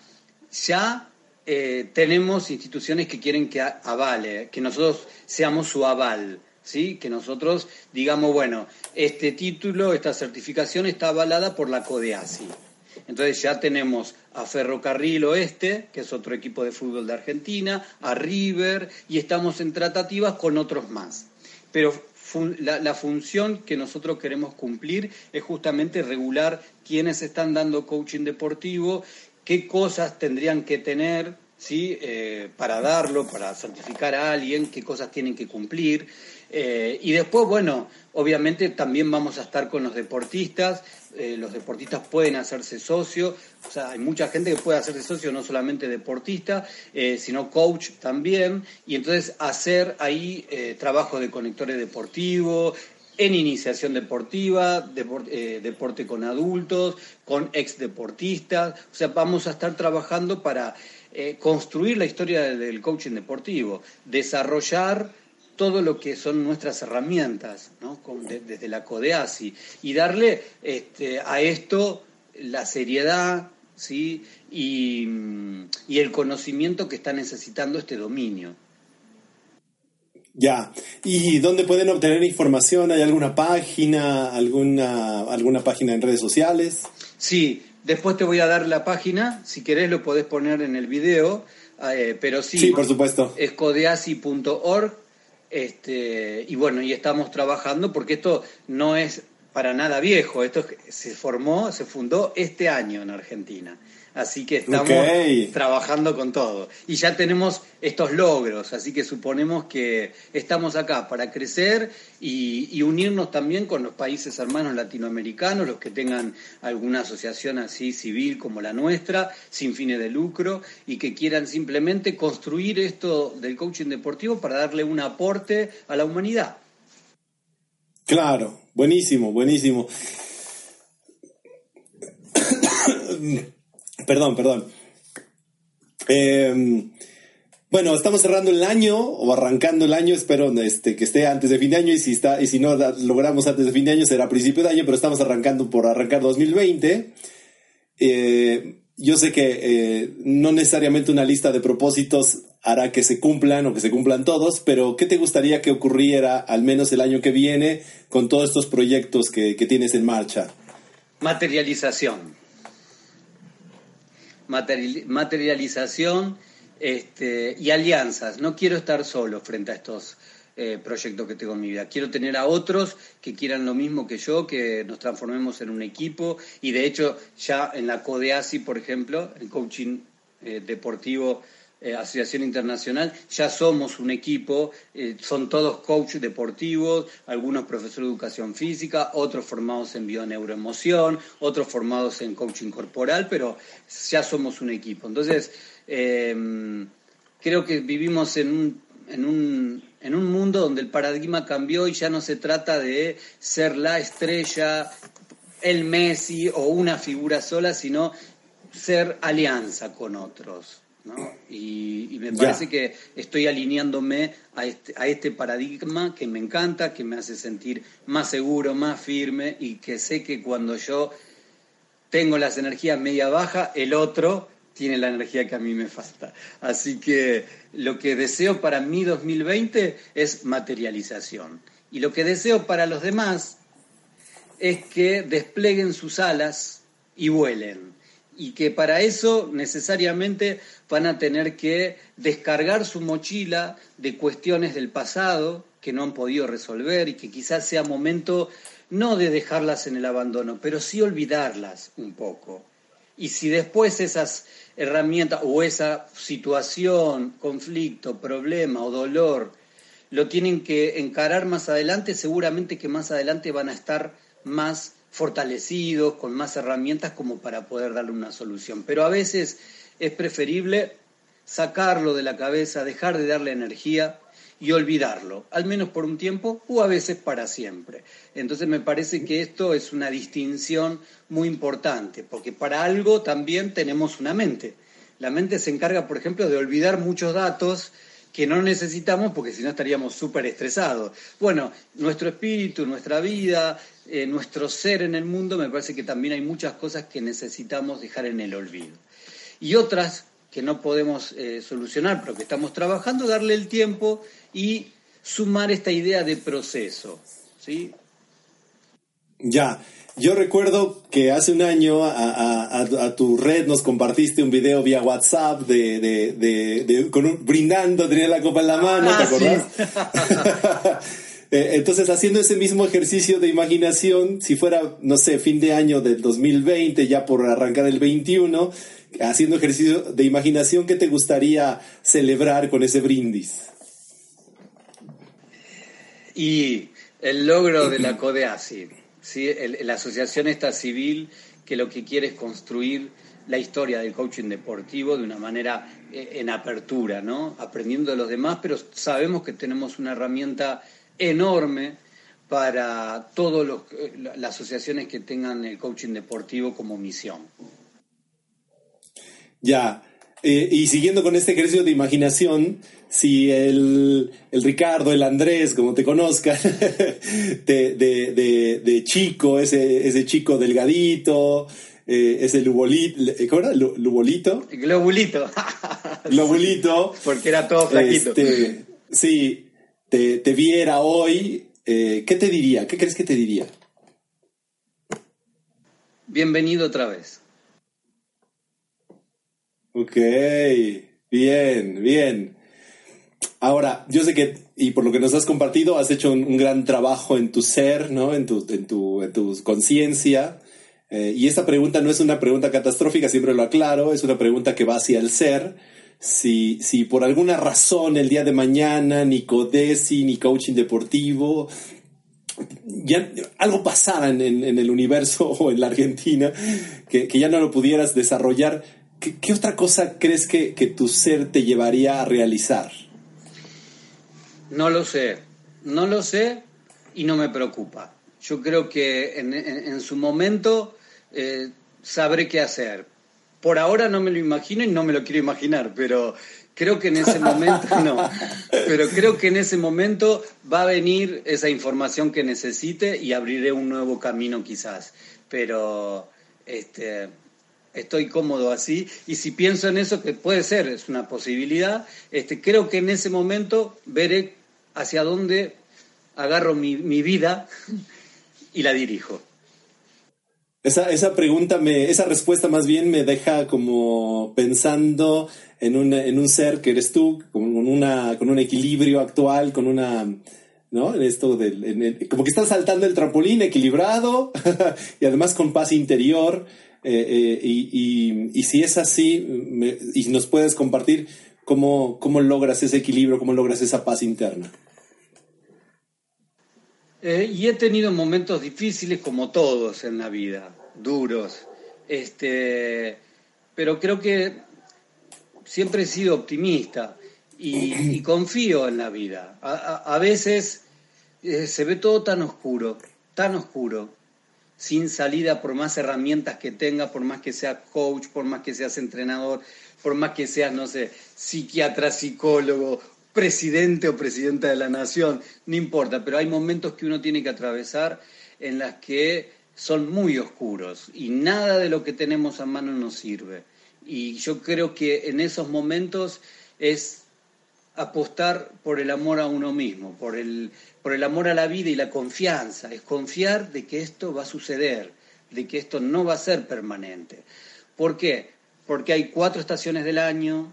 ya eh, tenemos instituciones que quieren que avale, que nosotros seamos su aval, ¿sí? Que nosotros digamos, bueno, este título, esta certificación está avalada por la CODEASI. Entonces ya tenemos a Ferrocarril Oeste, que es otro equipo de fútbol de Argentina, a River, y estamos en tratativas con otros más. Pero la, función que nosotros queremos cumplir es justamente regular quiénes están dando coaching deportivo, qué cosas tendrían que tener ¿sí? Eh, para darlo, para certificar a alguien, qué cosas tienen que cumplir. Eh, y después, bueno, obviamente también vamos a estar con los deportistas. Eh, los deportistas pueden hacerse socio. O sea, hay mucha gente que puede hacerse socio, no solamente deportista, sino coach también. Y entonces hacer ahí trabajo de conectores deportivos, en iniciación deportiva, deporte con adultos, con ex deportistas. O sea, vamos a estar trabajando para eh, construir la historia del coaching deportivo, desarrollar todo lo que son nuestras herramientas, ¿no? desde la CODEASI, y darle este, a esto la seriedad ¿sí? y, y el conocimiento que está necesitando este dominio. Ya. ¿Y dónde pueden obtener información? ¿Hay alguna página, alguna, alguna página en redes sociales? Sí, Después te voy a dar la página, si querés lo podés poner en el video, eh, pero sí, sí, por supuesto. es codeasi.org. Este, y bueno, y estamos trabajando porque esto no es para nada viejo, esto se formó, se fundó este año en Argentina. Así que estamos trabajando con todo. Y ya tenemos estos logros, así que suponemos que estamos acá para crecer y, unirnos también con los países hermanos latinoamericanos, los que tengan alguna asociación así civil como la nuestra, sin fines de lucro, y que quieran simplemente construir esto del coaching deportivo para darle un aporte a la humanidad. Claro, buenísimo, buenísimo. Perdón, perdón. Em, bueno, estamos cerrando el año o arrancando el año. Espero este, que esté antes de fin de año y si está y si no logramos antes de fin de año será principio de año. Pero estamos arrancando por arrancar 2020. Eh, yo sé que eh, no necesariamente una lista de propósitos hará que se cumplan o que se cumplan todos, pero ¿qué te gustaría que ocurriera al menos el año que viene con todos estos proyectos que tienes en marcha? Materialización materialización este, y alianzas. No quiero estar solo frente a estos eh, proyectos que tengo en mi vida. Quiero tener a otros que quieran lo mismo que yo, que nos transformemos en un equipo y de hecho ya en la CODEASI, por ejemplo, el coaching eh, deportivo eh, Asociación Internacional, ya somos un equipo, eh, son todos coaches deportivos, algunos profesores de educación física, otros formados en bioneuroemoción, otros formados en coaching corporal, pero ya somos un equipo. Entonces, em, creo que vivimos en un, en un, en un mundo donde el paradigma cambió y ya no se trata de ser la estrella, el Messi o una figura sola, sino ser alianza con otros. Y, me parece que estoy alineándome a este, a este paradigma que me encanta, que me hace sentir más seguro, más firme y que sé que cuando yo tengo las energías media baja, el otro tiene la energía que a mí me falta. Así que lo que deseo para mí 2020 es materialización. Y lo que deseo para los demás es que desplieguen sus alas y vuelen y que para eso necesariamente van a tener que descargar su mochila de cuestiones del pasado que no han podido resolver y que quizás sea momento no de dejarlas en el abandono, pero sí olvidarlas un poco. Y si después esas herramientas o esa situación, conflicto, problema o dolor lo tienen que encarar más adelante, seguramente que más adelante van a estar más fortalecidos, con más herramientas como para poder darle una solución. Pero a veces es preferible sacarlo de la cabeza, dejar de darle energía y olvidarlo, al menos por un tiempo o a veces para siempre. Entonces me parece que esto es una distinción muy importante, porque para algo también tenemos una mente. La mente se encarga, por ejemplo, de olvidar muchos datos que no necesitamos porque si no estaríamos súper estresados. Bueno, nuestro espíritu, nuestra vida, eh, nuestro ser en el mundo, me parece que también hay muchas cosas que necesitamos dejar en el olvido. Y otras que no podemos eh, solucionar, pero que estamos trabajando, darle el tiempo y sumar esta idea de proceso. ¿sí? Ya, yo recuerdo que hace un año a, tu red nos compartiste un video vía WhatsApp de, de, con brindando, tenía la copa en la mano, ¿te ah, acordás? Eh, entonces, haciendo ese mismo ejercicio de imaginación, si fuera, no sé, fin de año del 2020, ya por arrancar el 21, haciendo ejercicio de imaginación, ¿qué te gustaría celebrar con ese brindis? Y el logro de la CODEASI ¿sí? la asociación esta civil que lo que quiere es construir la historia del coaching deportivo de una manera eh, en apertura, ¿no? Aprendiendo de los demás, pero sabemos que tenemos una herramienta enorme para todas eh, las asociaciones que tengan el coaching deportivo como misión. Ya, eh, y siguiendo con este ejercicio de imaginación, si el, Ricardo, el Andrés, como te conozcan, de, chico, ese, ese chico delgadito, eh, ese lubolito, ¿cómo era? ¿Lubolito? Globulito. Globulito. Porque era todo flaquito. Este, sí, te, viera hoy, eh, ¿qué te diría? ¿Qué crees que te diría? Bienvenido otra vez. Ok, bien, bien. Ahora, yo sé que, y por lo que nos has compartido, has hecho un, gran trabajo en tu ser, ¿no? En tu, en tu, en tu conciencia. Eh, y esta pregunta no es una pregunta catastrófica, siempre lo aclaro, es una pregunta que va hacia el ser. Si, si por alguna razón el día de mañana ni Codesi ni coaching deportivo ya algo pasara en, el universo o en la Argentina, que, ya no lo pudieras desarrollar, ¿qué, otra cosa crees que, que, tu ser te llevaría a realizar? No lo sé, no lo sé y no me preocupa. Yo creo que en, su momento eh, sabré qué hacer. Por ahora no me lo imagino y no me lo quiero imaginar, pero creo que en ese momento no. Pero creo que en ese momento va a venir esa información que necesite y abriré un nuevo camino quizás. Pero este, estoy cómodo así y si pienso en eso que puede ser es una posibilidad este creo que en ese momento veré hacia dónde agarro mi, vida y la dirijo. Esa, esa, pregunta, me, esa respuesta más bien me deja como pensando en un, en un ser que eres tú, con, una, con un equilibrio actual, con una, ¿no? En esto del, como que estás saltando el trampolín equilibrado y además con paz interior. Eh, eh, y, y, si es así, y nos puedes compartir cómo, cómo logras ese equilibrio, cómo logras esa paz interna. Eh, y he tenido momentos difíciles como todos en la vida, duros. Este, pero creo que siempre he sido optimista y, confío en la vida. A, veces se ve todo tan oscuro, tan oscuro, sin salida por más herramientas que tenga, por más que seas coach, por más que seas entrenador, por más que seas, no sé, psiquiatra, psicólogo presidente o presidenta de la nación, no importa, pero hay momentos que uno tiene que atravesar en las que son muy oscuros y nada de lo que tenemos a mano nos sirve. Y yo creo que en esos momentos es apostar por el amor a uno mismo, por el, por el amor a la vida y la confianza, es confiar de que esto va a suceder, de que esto no va a ser permanente. ¿Por qué? Porque hay cuatro estaciones del año,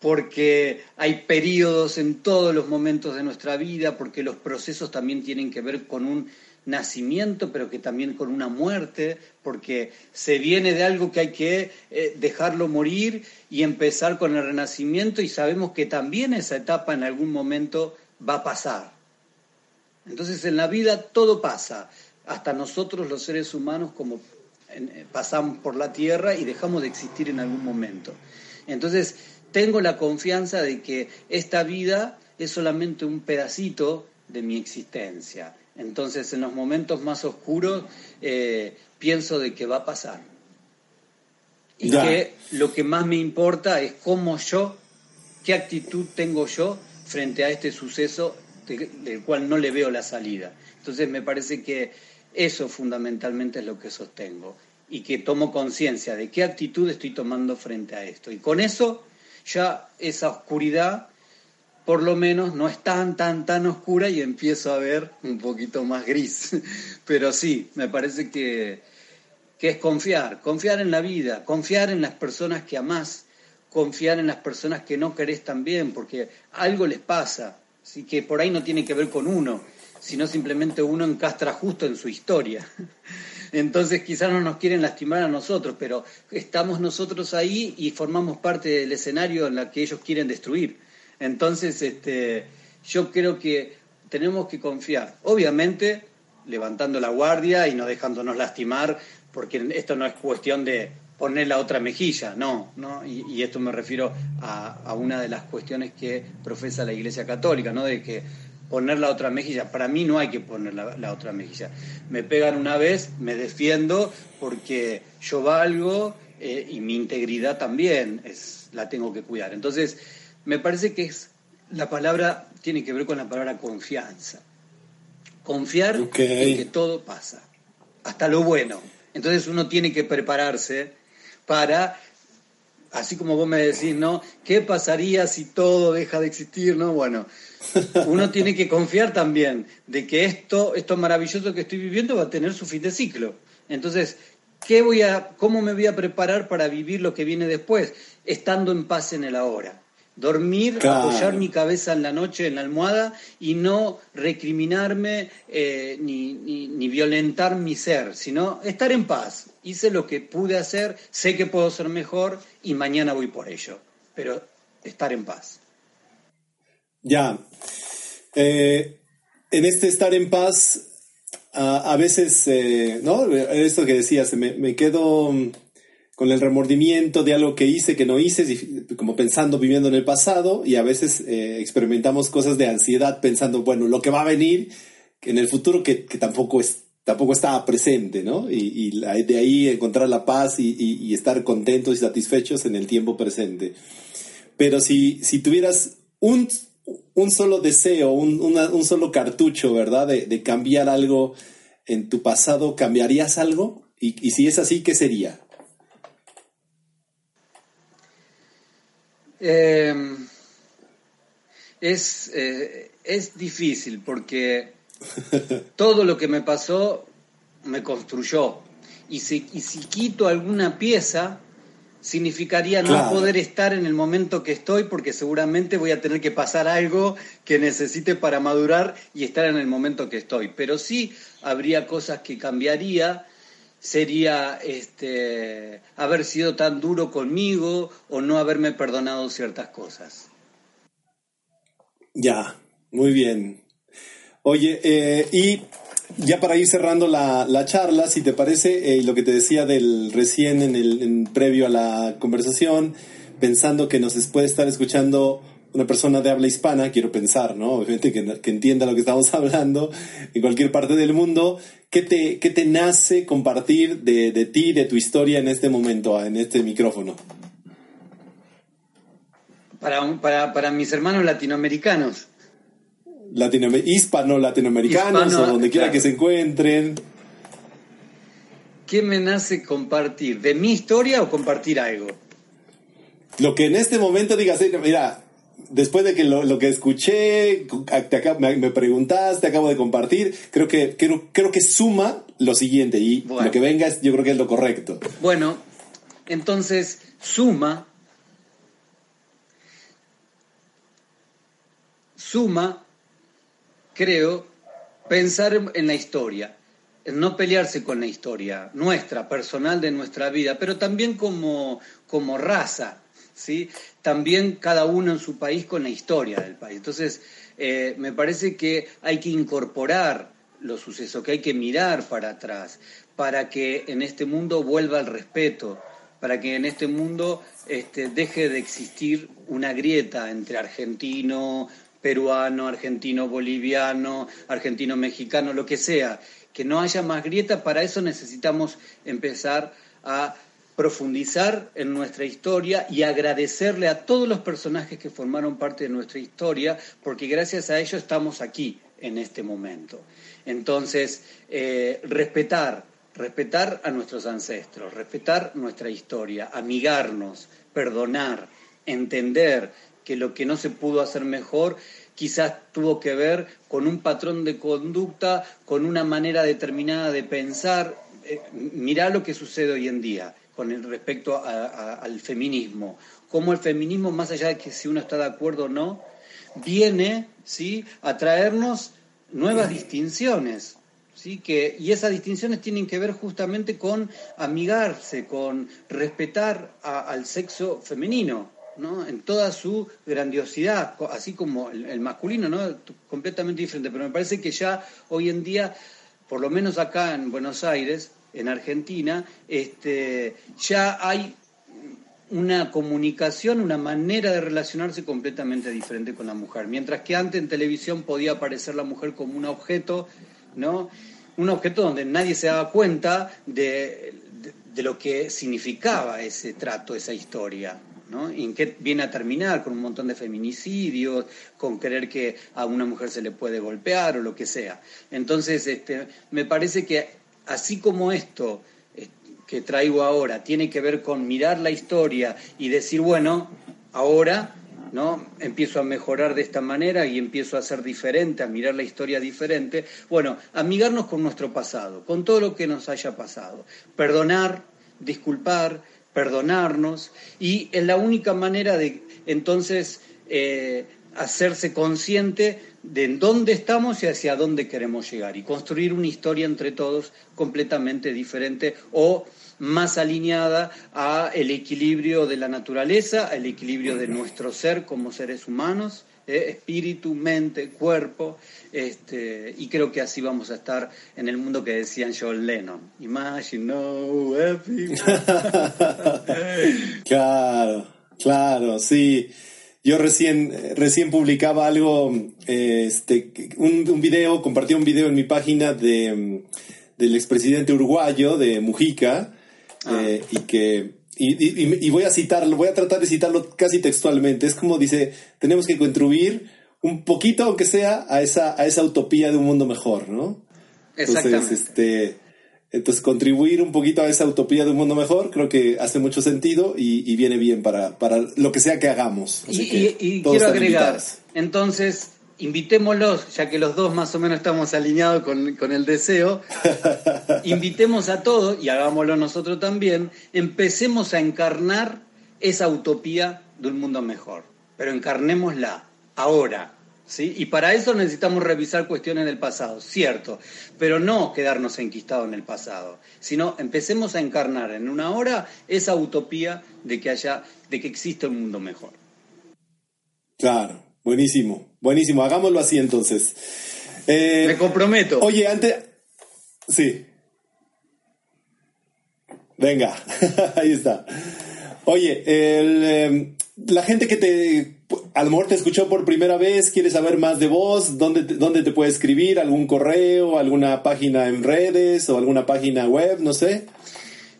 porque hay periodos en todos los momentos de nuestra vida, porque los procesos también tienen que ver con un nacimiento, pero que también con una muerte, porque se viene de algo que hay que eh, dejarlo morir y empezar con el renacimiento y sabemos que también esa etapa en algún momento va a pasar. Entonces en la vida todo pasa, hasta nosotros los seres humanos como eh, pasamos por la tierra y dejamos de existir en algún momento. Entonces tengo la confianza de que esta vida es solamente un pedacito de mi existencia. Entonces, en los momentos más oscuros, eh, pienso de que va a pasar. Y que lo que más me importa es cómo yo ¿Qué actitud tengo yo frente a este suceso del cual no le veo la salida? Entonces me parece que eso fundamentalmente es lo que sostengo y que tomo conciencia de qué actitud estoy tomando frente a esto. Y con eso ya esa oscuridad por lo menos no es tan, tan, tan oscura y empiezo a ver un poquito más gris. Pero sí, me parece que, que es confiar, confiar en la vida, confiar en las personas que amás, confiar en las personas que no querés también, porque algo les pasa, así que por ahí no tiene que ver con uno, sino simplemente uno encastra justo en su historia. Entonces quizás no nos quieren lastimar a nosotros, pero estamos nosotros ahí y formamos parte del escenario en la que ellos quieren destruir. Entonces, este, yo creo que tenemos que confiar, obviamente levantando la guardia y no dejándonos lastimar, porque esto no es cuestión de poner la otra mejilla, no, ¿no? Y, esto me refiero a, una de las cuestiones que profesa la Iglesia Católica, ¿no? De que poner la otra mejilla, para mí no hay que poner la, otra mejilla. Me pegan una vez, me defiendo porque yo valgo eh, y mi integridad también es, la tengo que cuidar. Entonces, me parece que es, la palabra tiene que ver con la palabra confianza. Confiar en que todo pasa, hasta lo bueno. Entonces uno tiene que prepararse para, así como vos me decís, ¿no? ¿Qué pasaría si todo deja de existir, no? Bueno, uno tiene que confiar también de que esto, esto maravilloso que estoy viviendo va a tener su fin de ciclo. Entonces, ¿qué voy a, ¿cómo me voy a preparar para vivir lo que viene después? Estando en paz en el ahora dormir, apoyar mi cabeza en la noche en la almohada y no recriminarme eh, ni, ni, violentar mi ser, sino estar en paz. Hice lo que pude hacer, sé que puedo ser mejor y mañana voy por ello, pero estar en paz. Ya. Eh, en este estar en paz, a, veces, eh, ¿no? Esto que decías, me, quedo con el remordimiento de algo que hice, que no hice, como pensando, viviendo en el pasado, y a veces eh, experimentamos cosas de ansiedad pensando, bueno, lo que va a venir en el futuro que, tampoco, es, tampoco estaba presente, ¿no? Y, de ahí encontrar la paz y, estar contentos y satisfechos en el tiempo presente. Pero si, tuvieras un, solo deseo, un, solo cartucho, ¿verdad? De, cambiar algo en tu pasado, ¿cambiarías algo? Y, si es así, ¿qué sería? Eh, es, eh, es difícil porque todo lo que me pasó me construyó. Y si, y si quito alguna pieza, significaría no poder estar en el momento que estoy porque seguramente voy a tener que pasar algo que necesite para madurar y estar en el momento que estoy. Pero sí habría cosas que cambiaría sería este, haber sido tan duro conmigo o no haberme perdonado ciertas cosas. Ya, muy bien. Oye, eh, y ya para ir cerrando la, charla, si te parece, eh, lo que te decía del recién en el previo a la conversación, pensando que nos puede estar escuchando una persona de habla hispana, quiero pensar, ¿no? Obviamente que, que, entienda lo que estamos hablando en cualquier parte del mundo. ¿Qué te, qué te nace compartir de, de ti, de tu historia en este momento, en este micrófono? Para, para, para mis hermanos latinoamericanos. Hispano-latinoamericanos o donde quiera que se encuentren. ¿Qué me nace compartir? ¿De mi historia o compartir algo? Lo que en este momento digas, mira, después de que lo, que escuché, me, preguntaste, acabo de compartir, creo que, creo, que suma lo siguiente y lo que venga yo creo que es lo correcto. Bueno, entonces suma, suma, creo, pensar en la historia, en no pelearse con la historia nuestra, personal de nuestra vida, pero también como, como raza, ¿sí? también cada uno en su país con la historia del país. Entonces, eh, me parece que hay que incorporar los sucesos, que hay que mirar para atrás, para que en este mundo vuelva el respeto, para que en este mundo este, deje de existir una grieta entre argentino, peruano, argentino, boliviano, argentino, mexicano, lo que sea, que no haya más grieta, para eso necesitamos empezar a profundizar en nuestra historia y agradecerle a todos los personajes que formaron parte de nuestra historia, porque gracias a ellos estamos aquí en este momento. Entonces, eh, respetar, respetar a nuestros ancestros, respetar nuestra historia, amigarnos, perdonar, entender que lo que no se pudo hacer mejor quizás tuvo que ver con un patrón de conducta, con una manera determinada de pensar. Eh, mirá lo que sucede hoy en día con el respecto al feminismo. Cómo el feminismo, más allá de que si uno está de acuerdo o no, viene ¿sí? a traernos nuevas distinciones. ¿sí? Que, y esas distinciones tienen que ver justamente con amigarse, con respetar al sexo femenino. En toda su grandiosidad, así como el, masculino, ¿no? completamente diferente. Pero me parece que ya hoy en día, por lo menos acá en Buenos Aires, en Argentina, este, ya hay una comunicación, una manera de relacionarse completamente diferente con la mujer. Mientras que antes en televisión podía aparecer la mujer como un objeto, ¿no? Un objeto donde nadie se daba cuenta de, de, lo que significaba ese trato, esa historia. En qué viene a terminar con un montón de feminicidios, con creer que a una mujer se le puede golpear o lo que sea. Entonces, este, me parece que así como esto eh, que traigo ahora tiene que ver con mirar la historia y decir, bueno, ahora ¿no? Empiezo a mejorar de esta manera y empiezo a ser diferente, a mirar la historia diferente. Bueno, amigarnos con nuestro pasado, con todo lo que nos haya pasado. Perdonar, disculpar, perdonarnos y es la única manera de entonces eh, hacerse consciente de en dónde estamos y hacia dónde queremos llegar y construir una historia entre todos completamente diferente o más alineada a el equilibrio de la naturaleza, al equilibrio de nuestro ser como seres humanos, eh, espíritu, mente, cuerpo, este, y creo que así vamos a estar en el mundo que decían John Lennon. Imagine no claro, claro, sí. Yo recién, recién publicaba algo, este, un, video, compartí un video en mi página de, del expresidente uruguayo, de Mujica, ah. eh, y que y, voy a citarlo, voy a tratar de citarlo casi textualmente. Es como dice, tenemos que contribuir un poquito, aunque sea, a esa, a esa utopía de un mundo mejor, ¿no? Exactamente. Entonces, este, entonces, contribuir un poquito a esa utopía de un mundo mejor creo que hace mucho sentido y, viene bien para, para, lo que sea que hagamos. y, quiero agregar, entonces, invitémoslos, ya que los dos más o menos estamos alineados con, con el deseo, invitemos a todos, y hagámoslo nosotros también, empecemos a encarnar esa utopía de un mundo mejor, pero encarnémosla ahora, ¿sí? Y para eso necesitamos revisar cuestiones del pasado, cierto, pero no quedarnos enquistados en el pasado, sino empecemos a encarnar en una hora esa utopía de que haya, de que existe un mundo mejor. Claro, buenísimo, buenísimo, hagámoslo así entonces. Eh, Me comprometo. Oye, antes, sí. Venga, ahí está. Oye, em, la gente que te a lo mejor te escuchó por primera vez, quiere saber más de vos, ¿dónde te, dónde te puede escribir? ¿Algún correo, alguna página en redes o alguna página web? No sé.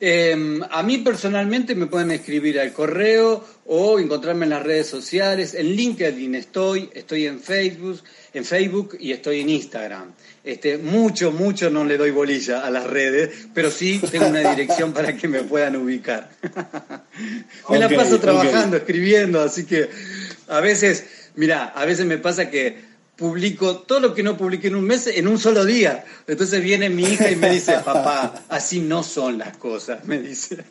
Em, a mí personalmente me pueden escribir al correo o encontrarme en las redes sociales. En LinkedIn estoy, estoy en Facebook, en Facebook y estoy en Instagram. Este, mucho, mucho no le doy bolilla a las redes, pero sí tengo una dirección para que me puedan ubicar. me la paso trabajando, escribiendo, así que a veces, mira, a veces me pasa que publico todo lo que no publiqué en un mes en un solo día. Entonces viene mi hija y me dice, papá, así no son las cosas, me dice.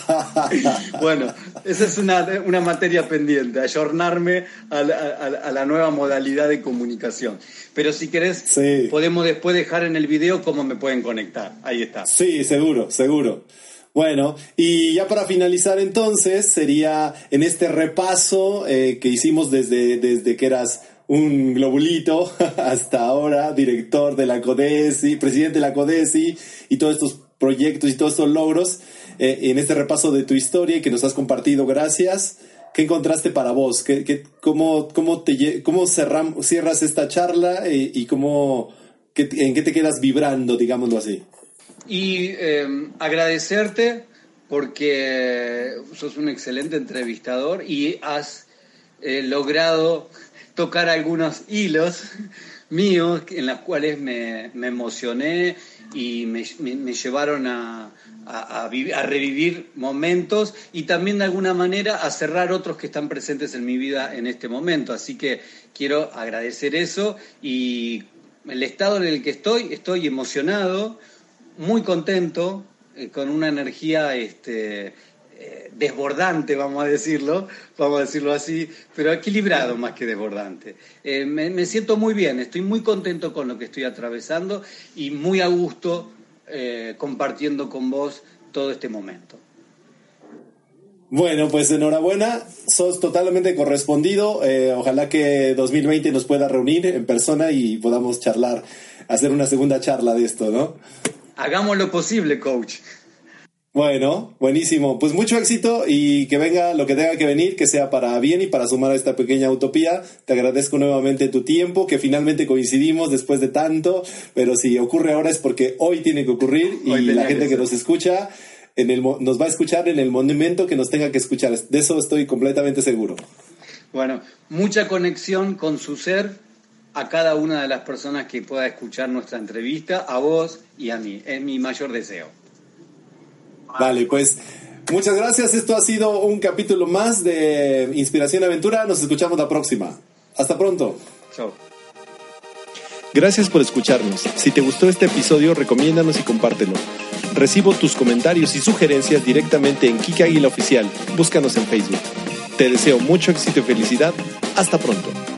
bueno, esa es una, una materia pendiente, ayornarme a la, nueva modalidad de comunicación. Pero si querés, podemos después dejar en el video cómo me pueden conectar. Ahí está. Sí, seguro, seguro. Bueno, y ya para finalizar entonces, sería en este repaso eh, que hicimos desde, desde que eras un globulito hasta ahora, director de la CODESI, presidente de la CODESI y todos estos proyectos y todos estos logros eh, en este repaso de tu historia que nos has compartido. Gracias. ¿Qué encontraste para vos? ¿Qué, cómo, cómo, te, cómo cierras esta charla eh, y, cómo, en qué te quedas vibrando, digámoslo así? Y em, agradecerte porque sos un excelente entrevistador y has eh, logrado tocar algunos hilos míos en los cuales me, emocioné y me, llevaron a, a, revivir momentos y también de alguna manera a cerrar otros que están presentes en mi vida en este momento. Así que quiero agradecer eso y el estado en el que estoy, estoy emocionado, muy contento, eh, con una energía este, desbordante, vamos a decirlo, vamos a decirlo así, pero equilibrado más que desbordante. Eh, me, siento muy bien, estoy muy contento con lo que estoy atravesando y muy a gusto compartiendo con vos todo este momento. Bueno, pues enhorabuena, sos totalmente correspondido. ojalá que 2020 nos pueda reunir en persona y podamos charlar, hacer una segunda charla de esto, ¿no? Hagamos lo posible, coach. Bueno, buenísimo. Pues mucho éxito y que venga lo que tenga que venir, que sea para bien y para sumar a esta pequeña utopía. Te agradezco nuevamente tu tiempo, que finalmente coincidimos después de tanto, pero si ocurre ahora es porque hoy tiene que ocurrir y la gente que, nos escucha en el, nos va a escuchar en el momento que nos tenga que escuchar. De eso estoy completamente seguro. Bueno, mucha conexión con su ser a cada una de las personas que pueda escuchar nuestra entrevista, a vos y a mí. Es mi mayor deseo. Vale, pues muchas gracias. Esto ha sido un capítulo más de Inspiración Aventura. Nos escuchamos la próxima. Hasta pronto. Chao. Gracias por escucharnos. Si te gustó este episodio, recomiéndanos y compártelo. Recibo tus comentarios y sugerencias directamente en Kika Águila Oficial. Búscanos en Facebook. Te deseo mucho éxito y felicidad. Hasta pronto.